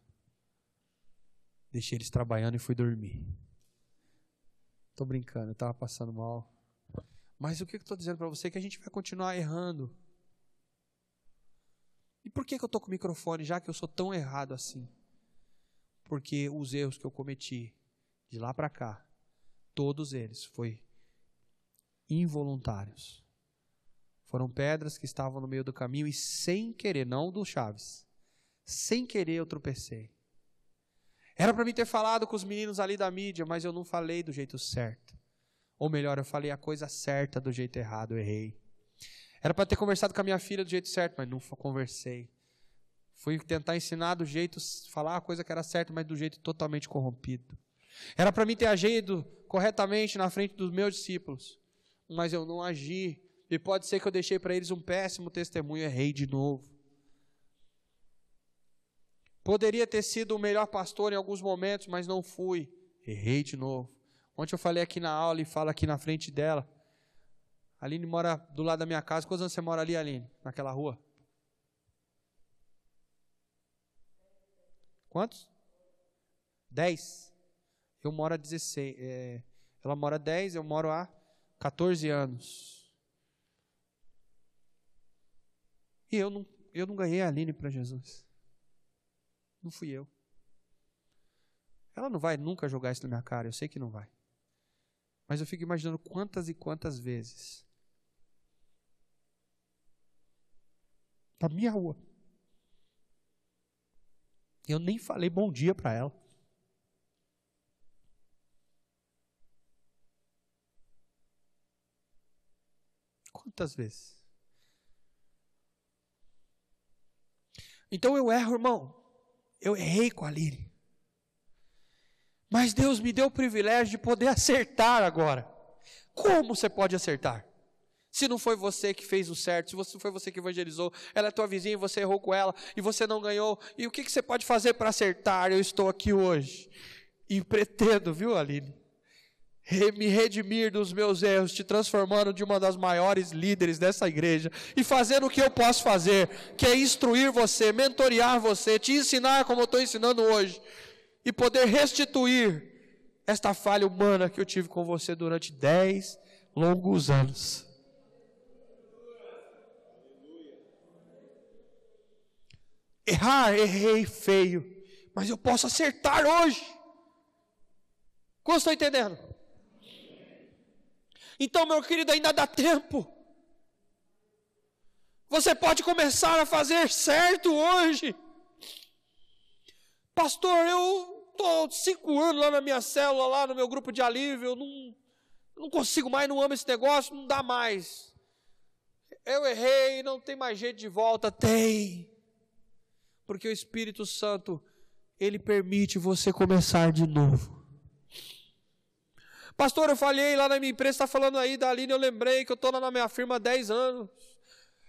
Deixei eles trabalhando e fui dormir. Estou brincando, eu estava passando mal. Mas o que eu estou dizendo para você é que a gente vai continuar errando. E por que, que eu estou com o microfone já que eu sou tão errado assim? Porque os erros que eu cometi de lá para cá, todos eles foi involuntários. Foram pedras que estavam no meio do caminho e sem querer, não do Chaves, sem querer eu tropecei. Era para mim ter falado com os meninos ali da mídia, mas eu não falei do jeito certo. Ou melhor, eu falei a coisa certa do jeito errado, eu errei. Era para ter conversado com a minha filha do jeito certo, mas não conversei. Fui tentar ensinar do jeito, falar a coisa que era certa, mas do jeito totalmente corrompido. Era para mim ter agido corretamente na frente dos meus discípulos mas eu não agi. E pode ser que eu deixei para eles um péssimo testemunho, errei de novo. Poderia ter sido o melhor pastor em alguns momentos, mas não fui. Errei de novo. Ontem eu falei aqui na aula e falo aqui na frente dela. A Aline mora do lado da minha casa. Quantos anos você mora ali, Aline? Naquela rua? Quantos? Dez. Eu moro a 16. É, ela mora 10, eu moro a 14 anos. E eu não, eu não ganhei a Aline para Jesus. Não fui eu. Ela não vai nunca jogar isso na minha cara, eu sei que não vai. Mas eu fico imaginando quantas e quantas vezes. Na minha rua. Eu nem falei bom dia para ela. Quantas vezes? Então eu erro, irmão. Eu errei com a Lili. Mas Deus me deu o privilégio de poder acertar agora. Como você pode acertar? Se não foi você que fez o certo, se não foi você que evangelizou, ela é tua vizinha e você errou com ela e você não ganhou, e o que, que você pode fazer para acertar? Eu estou aqui hoje e pretendo, viu, Aline? Me redimir dos meus erros, te transformando de uma das maiores líderes dessa igreja e fazendo o que eu posso fazer, que é instruir você, mentorear você, te ensinar como eu estou ensinando hoje e poder restituir esta falha humana que eu tive com você durante dez longos anos. Errar, errei feio, mas eu posso acertar hoje. Como estou entendendo? Então, meu querido, ainda dá tempo. Você pode começar a fazer certo hoje. Pastor, eu estou cinco anos lá na minha célula, lá no meu grupo de alívio, eu não, não consigo mais, não amo esse negócio, não dá mais. Eu errei, não tem mais jeito de volta. Tem. Porque o Espírito Santo, ele permite você começar de novo. Pastor, eu falhei lá na minha empresa, está falando aí da Aline, eu lembrei que eu estou lá na minha firma há 10 anos.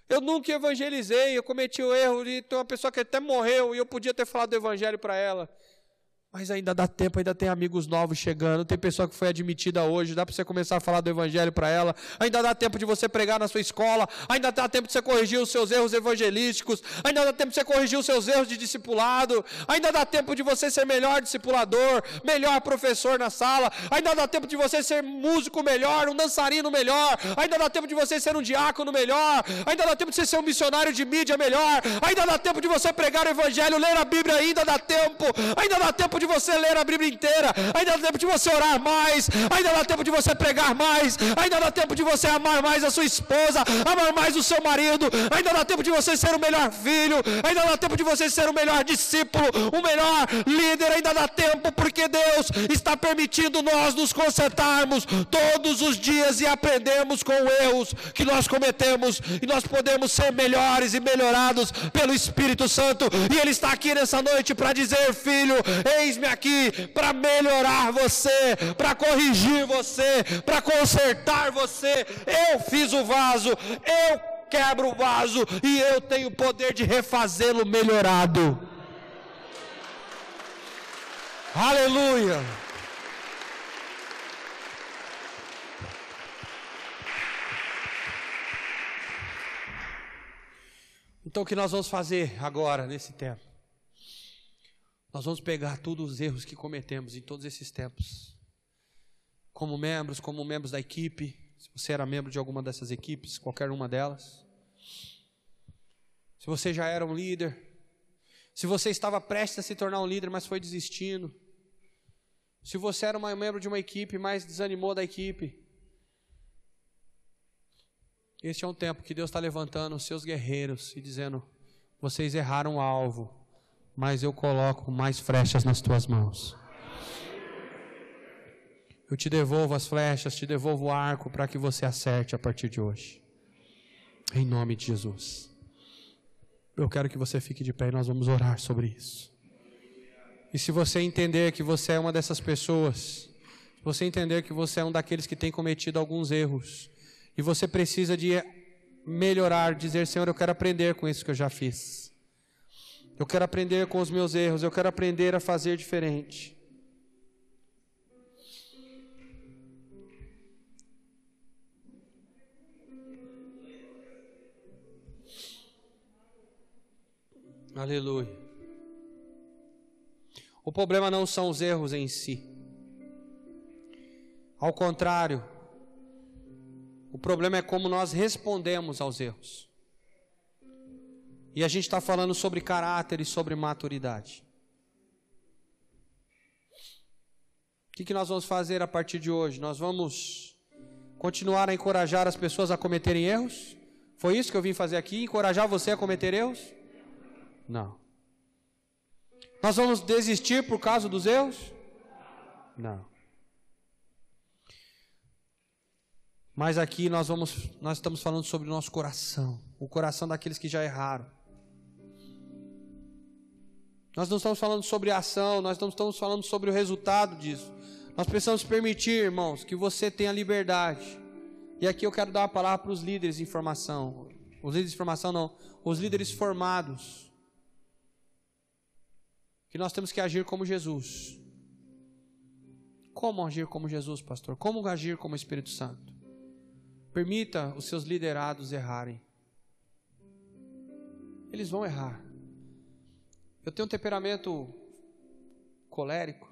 Eu nunca evangelizei, eu cometi o erro de ter uma pessoa que até morreu e eu podia ter falado do evangelho para ela. Mas ainda dá tempo, ainda tem amigos novos chegando, tem pessoa que foi admitida hoje, dá para você começar a falar do evangelho para ela. Ainda dá tempo de você pregar na sua escola, ainda dá tempo de você corrigir os seus erros evangelísticos, ainda dá tempo de você corrigir os seus erros de discipulado, ainda dá tempo de você ser melhor discipulador, melhor professor na sala, ainda dá tempo de você ser músico melhor, um dançarino melhor, ainda dá tempo de você ser um diácono melhor, ainda dá tempo de você ser um missionário de mídia melhor, ainda dá tempo de você pregar o evangelho, ler a Bíblia, ainda dá tempo, ainda dá tempo de você ler a Bíblia inteira, ainda dá tempo de você orar mais, ainda dá tempo de você pregar mais, ainda dá tempo de você amar mais a sua esposa, amar mais o seu marido, ainda dá tempo de você ser o melhor filho, ainda dá tempo de você ser o melhor discípulo, o melhor líder, ainda dá tempo, porque Deus está permitindo nós nos consertarmos todos os dias e aprendemos com erros que nós cometemos, e nós podemos ser melhores e melhorados pelo Espírito Santo, e Ele está aqui nessa noite para dizer, filho, eis eis-me aqui para melhorar você, para corrigir você, para consertar você. Eu fiz o vaso, eu quebro o vaso e eu tenho o poder de refazê-lo melhorado. Aleluia. Então, o que nós vamos fazer agora, nesse tempo? Nós vamos pegar todos os erros que cometemos em todos esses tempos. Como membros, como membros da equipe, se você era membro de alguma dessas equipes, qualquer uma delas. Se você já era um líder, se você estava prestes a se tornar um líder, mas foi desistindo. Se você era um membro de uma equipe, mas desanimou da equipe. Este é um tempo que Deus está levantando os seus guerreiros e dizendo: vocês erraram o alvo mas eu coloco mais flechas nas tuas mãos. Eu te devolvo as flechas, te devolvo o arco para que você acerte a partir de hoje. Em nome de Jesus. Eu quero que você fique de pé e nós vamos orar sobre isso. E se você entender que você é uma dessas pessoas, se você entender que você é um daqueles que tem cometido alguns erros, e você precisa de melhorar, dizer, Senhor, eu quero aprender com isso que eu já fiz. Eu quero aprender com os meus erros, eu quero aprender a fazer diferente. Aleluia. O problema não são os erros em si. Ao contrário, o problema é como nós respondemos aos erros. E a gente está falando sobre caráter e sobre maturidade. O que, que nós vamos fazer a partir de hoje? Nós vamos continuar a encorajar as pessoas a cometerem erros? Foi isso que eu vim fazer aqui? Encorajar você a cometer erros? Não. Nós vamos desistir por causa dos erros? Não. Mas aqui nós vamos, nós estamos falando sobre o nosso coração, o coração daqueles que já erraram. Nós não estamos falando sobre a ação, nós não estamos falando sobre o resultado disso. Nós precisamos permitir, irmãos, que você tenha liberdade. E aqui eu quero dar uma palavra para os líderes de informação. Os líderes de informação não, os líderes formados. Que nós temos que agir como Jesus. Como agir como Jesus, pastor? Como agir como Espírito Santo? Permita os seus liderados errarem. Eles vão errar. Eu tenho um temperamento colérico.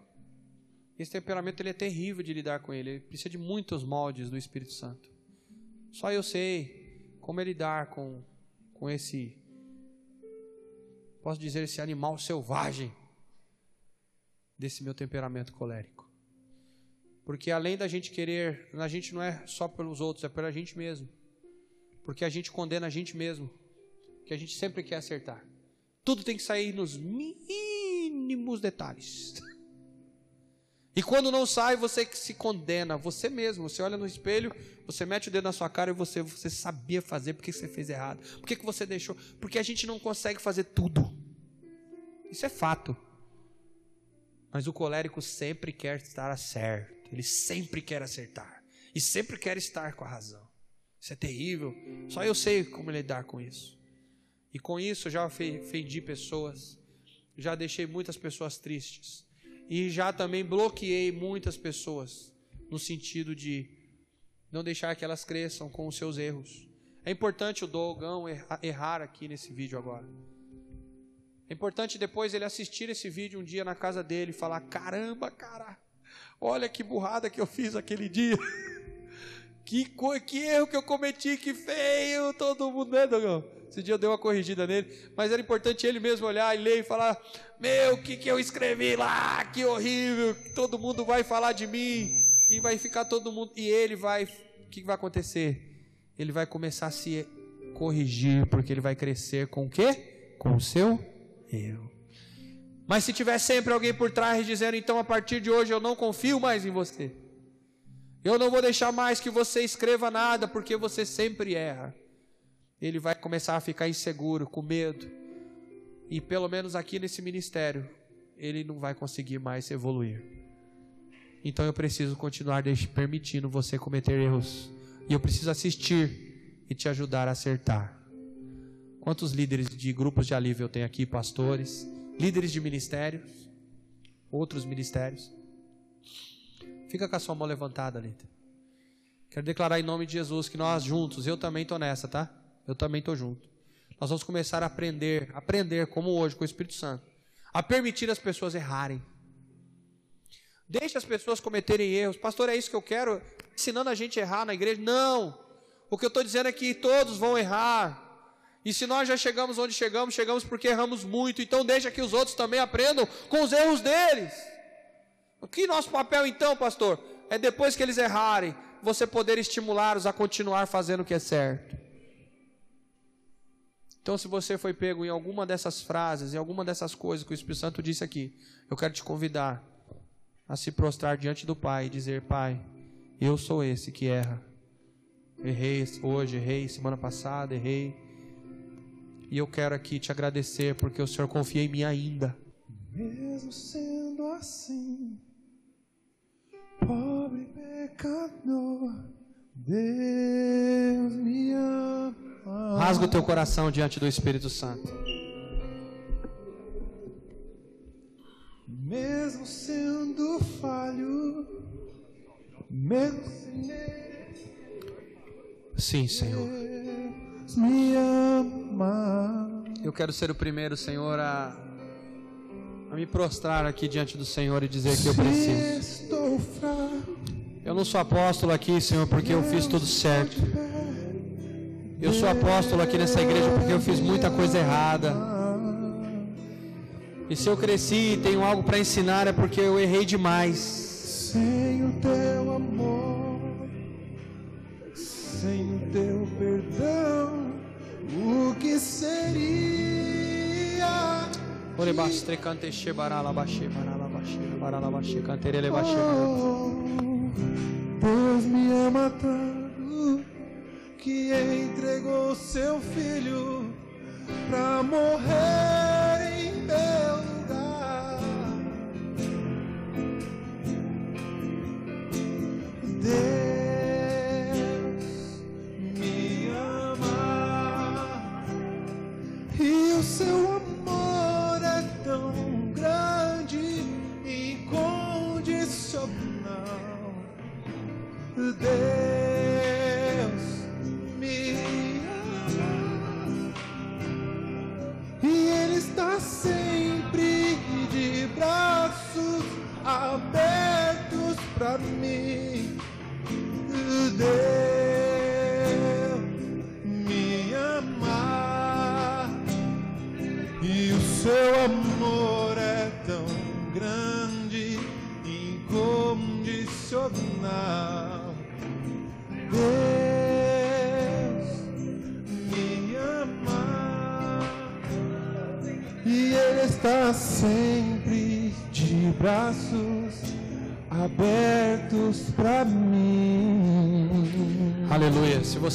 Esse temperamento ele é terrível de lidar com ele. Ele precisa de muitos moldes do Espírito Santo. Só eu sei como é lidar com, com esse, posso dizer, esse animal selvagem desse meu temperamento colérico. Porque além da gente querer, a gente não é só pelos outros, é pela gente mesmo. Porque a gente condena a gente mesmo. Que a gente sempre quer acertar. Tudo tem que sair nos mínimos detalhes. E quando não sai, você que se condena, você mesmo. Você olha no espelho, você mete o dedo na sua cara e você, você sabia fazer, por que você fez errado? Por que, que você deixou? Porque a gente não consegue fazer tudo. Isso é fato. Mas o colérico sempre quer estar certo, ele sempre quer acertar, e sempre quer estar com a razão. Isso é terrível. Só eu sei como lidar com isso. E com isso já ofendi pessoas, já deixei muitas pessoas tristes e já também bloqueei muitas pessoas no sentido de não deixar que elas cresçam com os seus erros. É importante o Dogão errar aqui nesse vídeo agora. É importante depois ele assistir esse vídeo um dia na casa dele e falar: caramba, cara, olha que burrada que eu fiz aquele dia. Que, que erro que eu cometi, que feio, todo mundo, né, Dogão? Esse dia eu dei uma corrigida nele, mas era importante ele mesmo olhar e ler e falar: Meu, o que, que eu escrevi lá? Que horrível! Todo mundo vai falar de mim e vai ficar todo mundo. E ele vai. O que vai acontecer? Ele vai começar a se corrigir, porque ele vai crescer com o quê? Com o seu eu. Mas se tiver sempre alguém por trás dizendo, então a partir de hoje eu não confio mais em você. Eu não vou deixar mais que você escreva nada, porque você sempre erra ele vai começar a ficar inseguro, com medo. E pelo menos aqui nesse ministério, ele não vai conseguir mais evoluir. Então eu preciso continuar permitindo você cometer erros. E eu preciso assistir e te ajudar a acertar. Quantos líderes de grupos de alívio eu tenho aqui? Pastores, líderes de ministérios, outros ministérios. Fica com a sua mão levantada, Lita. Quero declarar em nome de Jesus que nós juntos, eu também estou nessa, tá? eu também estou junto. Nós vamos começar a aprender, aprender como hoje com o Espírito Santo, a permitir as pessoas errarem. Deixe as pessoas cometerem erros. Pastor, é isso que eu quero? Ensinando a gente a errar na igreja? Não. O que eu estou dizendo é que todos vão errar. E se nós já chegamos onde chegamos, chegamos porque erramos muito. Então deixa que os outros também aprendam com os erros deles. O que nosso papel então, pastor? É depois que eles errarem, você poder estimulá-los a continuar fazendo o que é certo. Então, se você foi pego em alguma dessas frases, em alguma dessas coisas que o Espírito Santo disse aqui, eu quero te convidar a se prostrar diante do Pai e dizer: Pai, eu sou esse que erra. Errei hoje, errei semana passada, errei. E eu quero aqui te agradecer porque o Senhor confia em mim ainda. Mesmo sendo assim, pobre pecador, Deus me ama. Rasga o teu coração diante do Espírito Santo. Mesmo sendo falho, mesmo Sim, Senhor. me ama. Eu quero ser o primeiro, Senhor, a me prostrar aqui diante do Senhor e dizer que eu preciso. Eu não sou apóstolo aqui, Senhor, porque eu fiz tudo certo. Eu sou apóstolo aqui nessa igreja porque eu fiz muita coisa errada. E se eu cresci e tenho algo para ensinar é porque eu errei demais. Sem o teu amor, sem o teu perdão, o que seria? Ore bastre cante she barala bashe barala bashe barala bashe canterele bashe. Deus me ama tanto que entregou seu filho pra morrer em meu lugar. Deus me ama e o seu amor Ele está sempre de braços abertos para mim.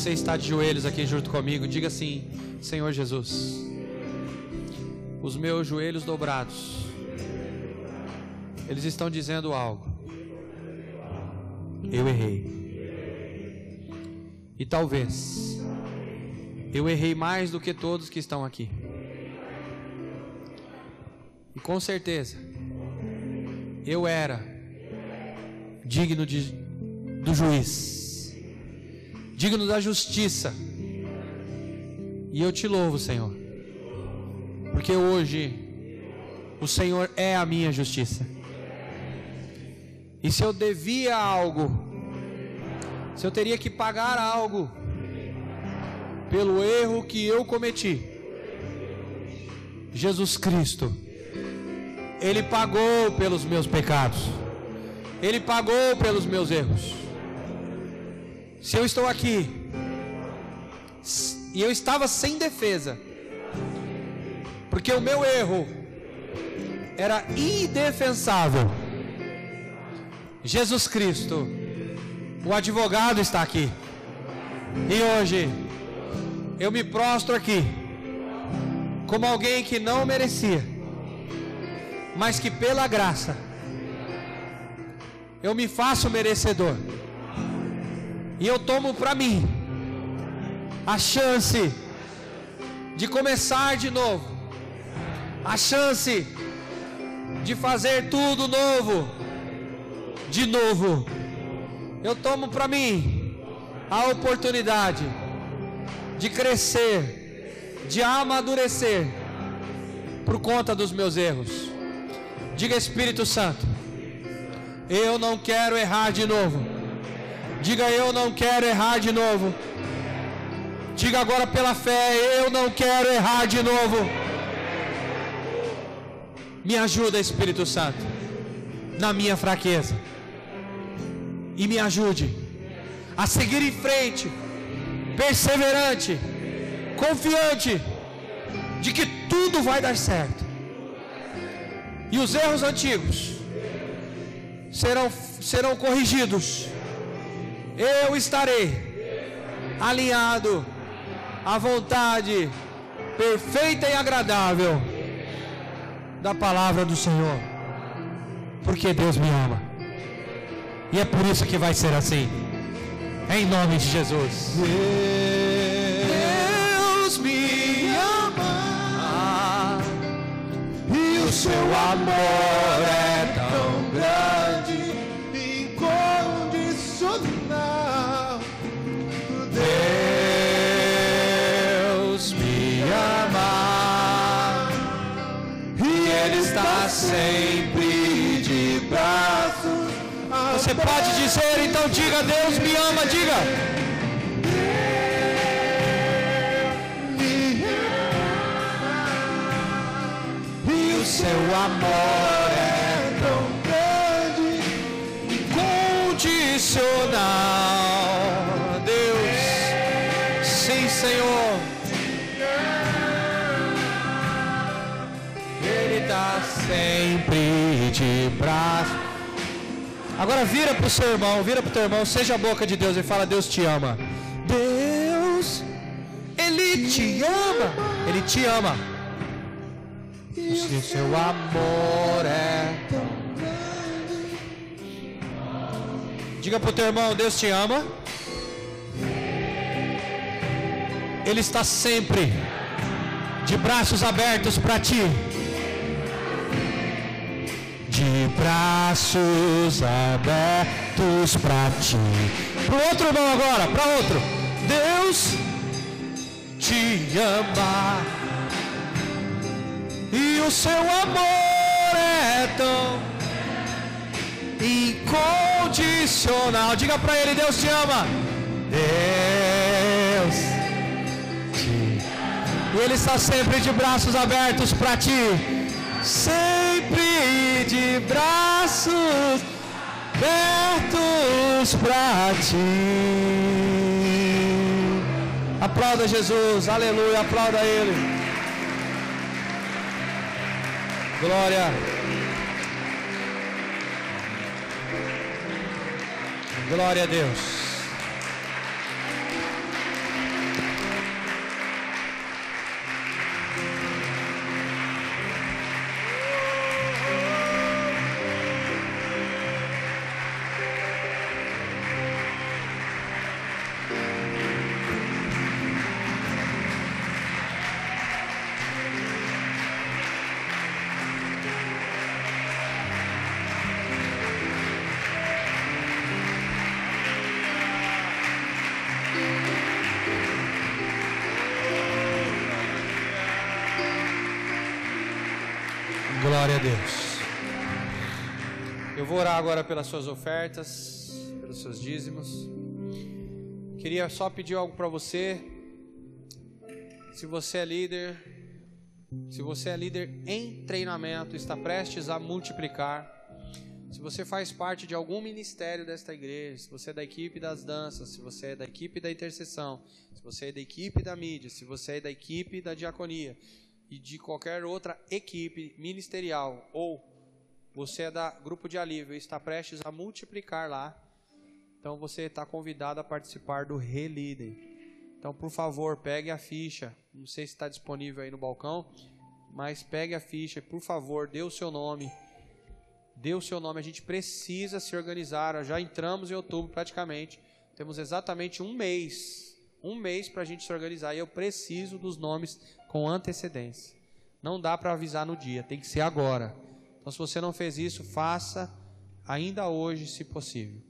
Você está de joelhos aqui junto comigo, diga assim: Senhor Jesus, os meus joelhos dobrados, eles estão dizendo algo. Eu errei. E talvez eu errei mais do que todos que estão aqui. E com certeza eu era digno de, do juiz, digno da justiça. E eu te louvo, Senhor, porque hoje o Senhor é a minha justiça. E se eu devia algo, se eu teria que pagar algo pelo erro que eu cometi, Jesus Cristo, Ele pagou pelos meus pecados, Ele pagou pelos meus erros. Se eu estou aqui e eu estava sem defesa, porque o meu erro era indefensável, Jesus Cristo, o advogado está aqui. E hoje eu me prostro aqui como alguém que não merecia, mas que pela graça eu me faço merecedor. E eu tomo para mim a chance de começar de novo. A chance de fazer tudo novo. De novo eu tomo para mim a oportunidade de crescer, de amadurecer por conta dos meus erros. Diga Espírito Santo, eu não quero errar de novo. Diga eu não quero errar de novo. Diga agora pela fé, eu não quero errar de novo. Me ajuda, Espírito Santo, na minha fraqueza e me ajude a seguir em frente, perseverante, confiante de que tudo vai dar certo. E os erros antigos serão, serão corrigidos. Eu estarei alinhado à vontade perfeita e agradável da palavra do Senhor, porque Deus me ama. E é por isso que vai ser assim. Em nome de Jesus. Deus me ama e o seu amor é sempre de braços Você pode dizer, então diga: Deus me ama, diga. me ama e o seu amor sempre de braço. Agora vira para o seu irmão, vira para o teu irmão, seja a boca de Deus e fala: Deus te ama. Deus, Ele te ama. Ele te ama. O seu amor é Diga para o teu irmão, Deus te ama. Ele está sempre de braços abertos para ti. De braços abertos para ti. Pro outro irmão agora, para outro. Deus te ama e o seu amor é tão incondicional. Diga para ele, Deus te ama. Deus te e ele está sempre de braços abertos para ti sempre de braços abertos para ti. Aplauda Jesus, aleluia, aplauda Ele. Glória. Glória a Deus. Orar agora pelas suas ofertas, pelos seus dízimos. Queria só pedir algo para você. Se você é líder, se você é líder em treinamento, está prestes a multiplicar. Se você faz parte de algum ministério desta igreja, se você é da equipe das danças, se você é da equipe da intercessão, se você é da equipe da mídia, se você é da equipe da diaconia, e de qualquer outra equipe ministerial, ou você é da grupo de alívio e está prestes a multiplicar lá, então você está convidado a participar do Relidem. Então, por favor, pegue a ficha. Não sei se está disponível aí no balcão, mas pegue a ficha, por favor, dê o seu nome. Dê o seu nome. A gente precisa se organizar. Já entramos em outubro praticamente. Temos exatamente um mês. Um mês para a gente se organizar. E eu preciso dos nomes com antecedência. Não dá para avisar no dia, tem que ser agora. Então, se você não fez isso, faça ainda hoje, se possível.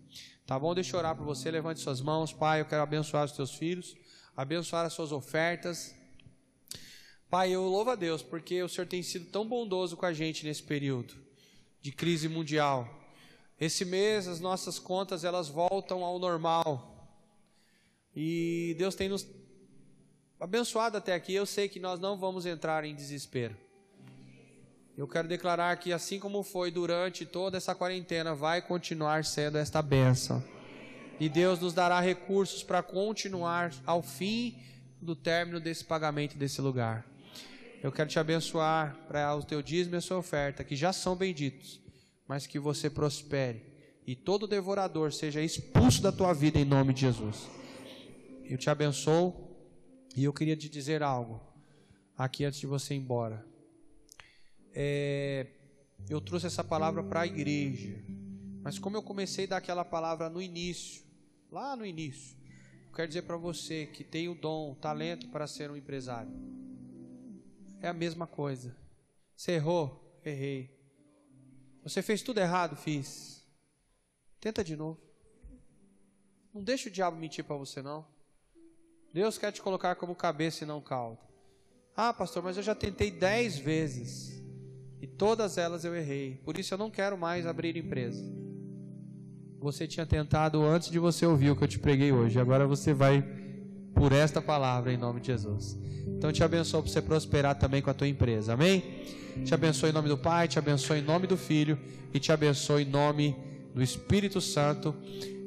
Tá bom? Deixa eu orar por você. Levante suas mãos, Pai. Eu quero abençoar os teus filhos, abençoar as suas ofertas. Pai, eu louvo a Deus porque o Senhor tem sido tão bondoso com a gente nesse período de crise mundial. Esse mês as nossas contas elas voltam ao normal. E Deus tem nos abençoado até aqui, eu sei que nós não vamos entrar em desespero. Eu quero declarar que, assim como foi durante toda essa quarentena, vai continuar sendo esta bênção. E Deus nos dará recursos para continuar ao fim do término desse pagamento desse lugar. Eu quero te abençoar para o teu dízimo e a sua oferta, que já são benditos, mas que você prospere e todo devorador seja expulso da tua vida em nome de Jesus. Eu te abençoo e eu queria te dizer algo aqui antes de você ir embora. É, eu trouxe essa palavra para a igreja, mas como eu comecei a dar aquela palavra no início, lá no início, eu quero dizer para você que tem o dom, o talento para ser um empresário. É a mesma coisa. Você errou? Errei. Você fez tudo errado? Fiz. Tenta de novo. Não deixa o diabo mentir para você não. Deus quer te colocar como cabeça e não cauda. Ah, pastor, mas eu já tentei dez vezes e todas elas eu errei. Por isso eu não quero mais abrir empresa. Você tinha tentado antes de você ouvir o que eu te preguei hoje. Agora você vai por esta palavra em nome de Jesus. Então te abençoo para você prosperar também com a tua empresa. Amém? Te abençoo em nome do Pai, te abençoo em nome do Filho e te abençoo em nome do Espírito Santo.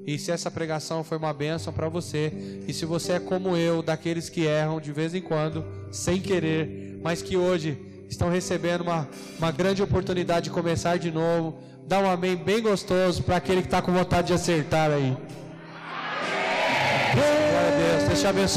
E se essa pregação foi uma bênção para você, e se você é como eu, daqueles que erram de vez em quando, sem querer, mas que hoje estão recebendo uma, uma grande oportunidade de começar de novo, dá um amém bem gostoso para aquele que está com vontade de acertar aí. Glória a Deus, Deus te abençoe.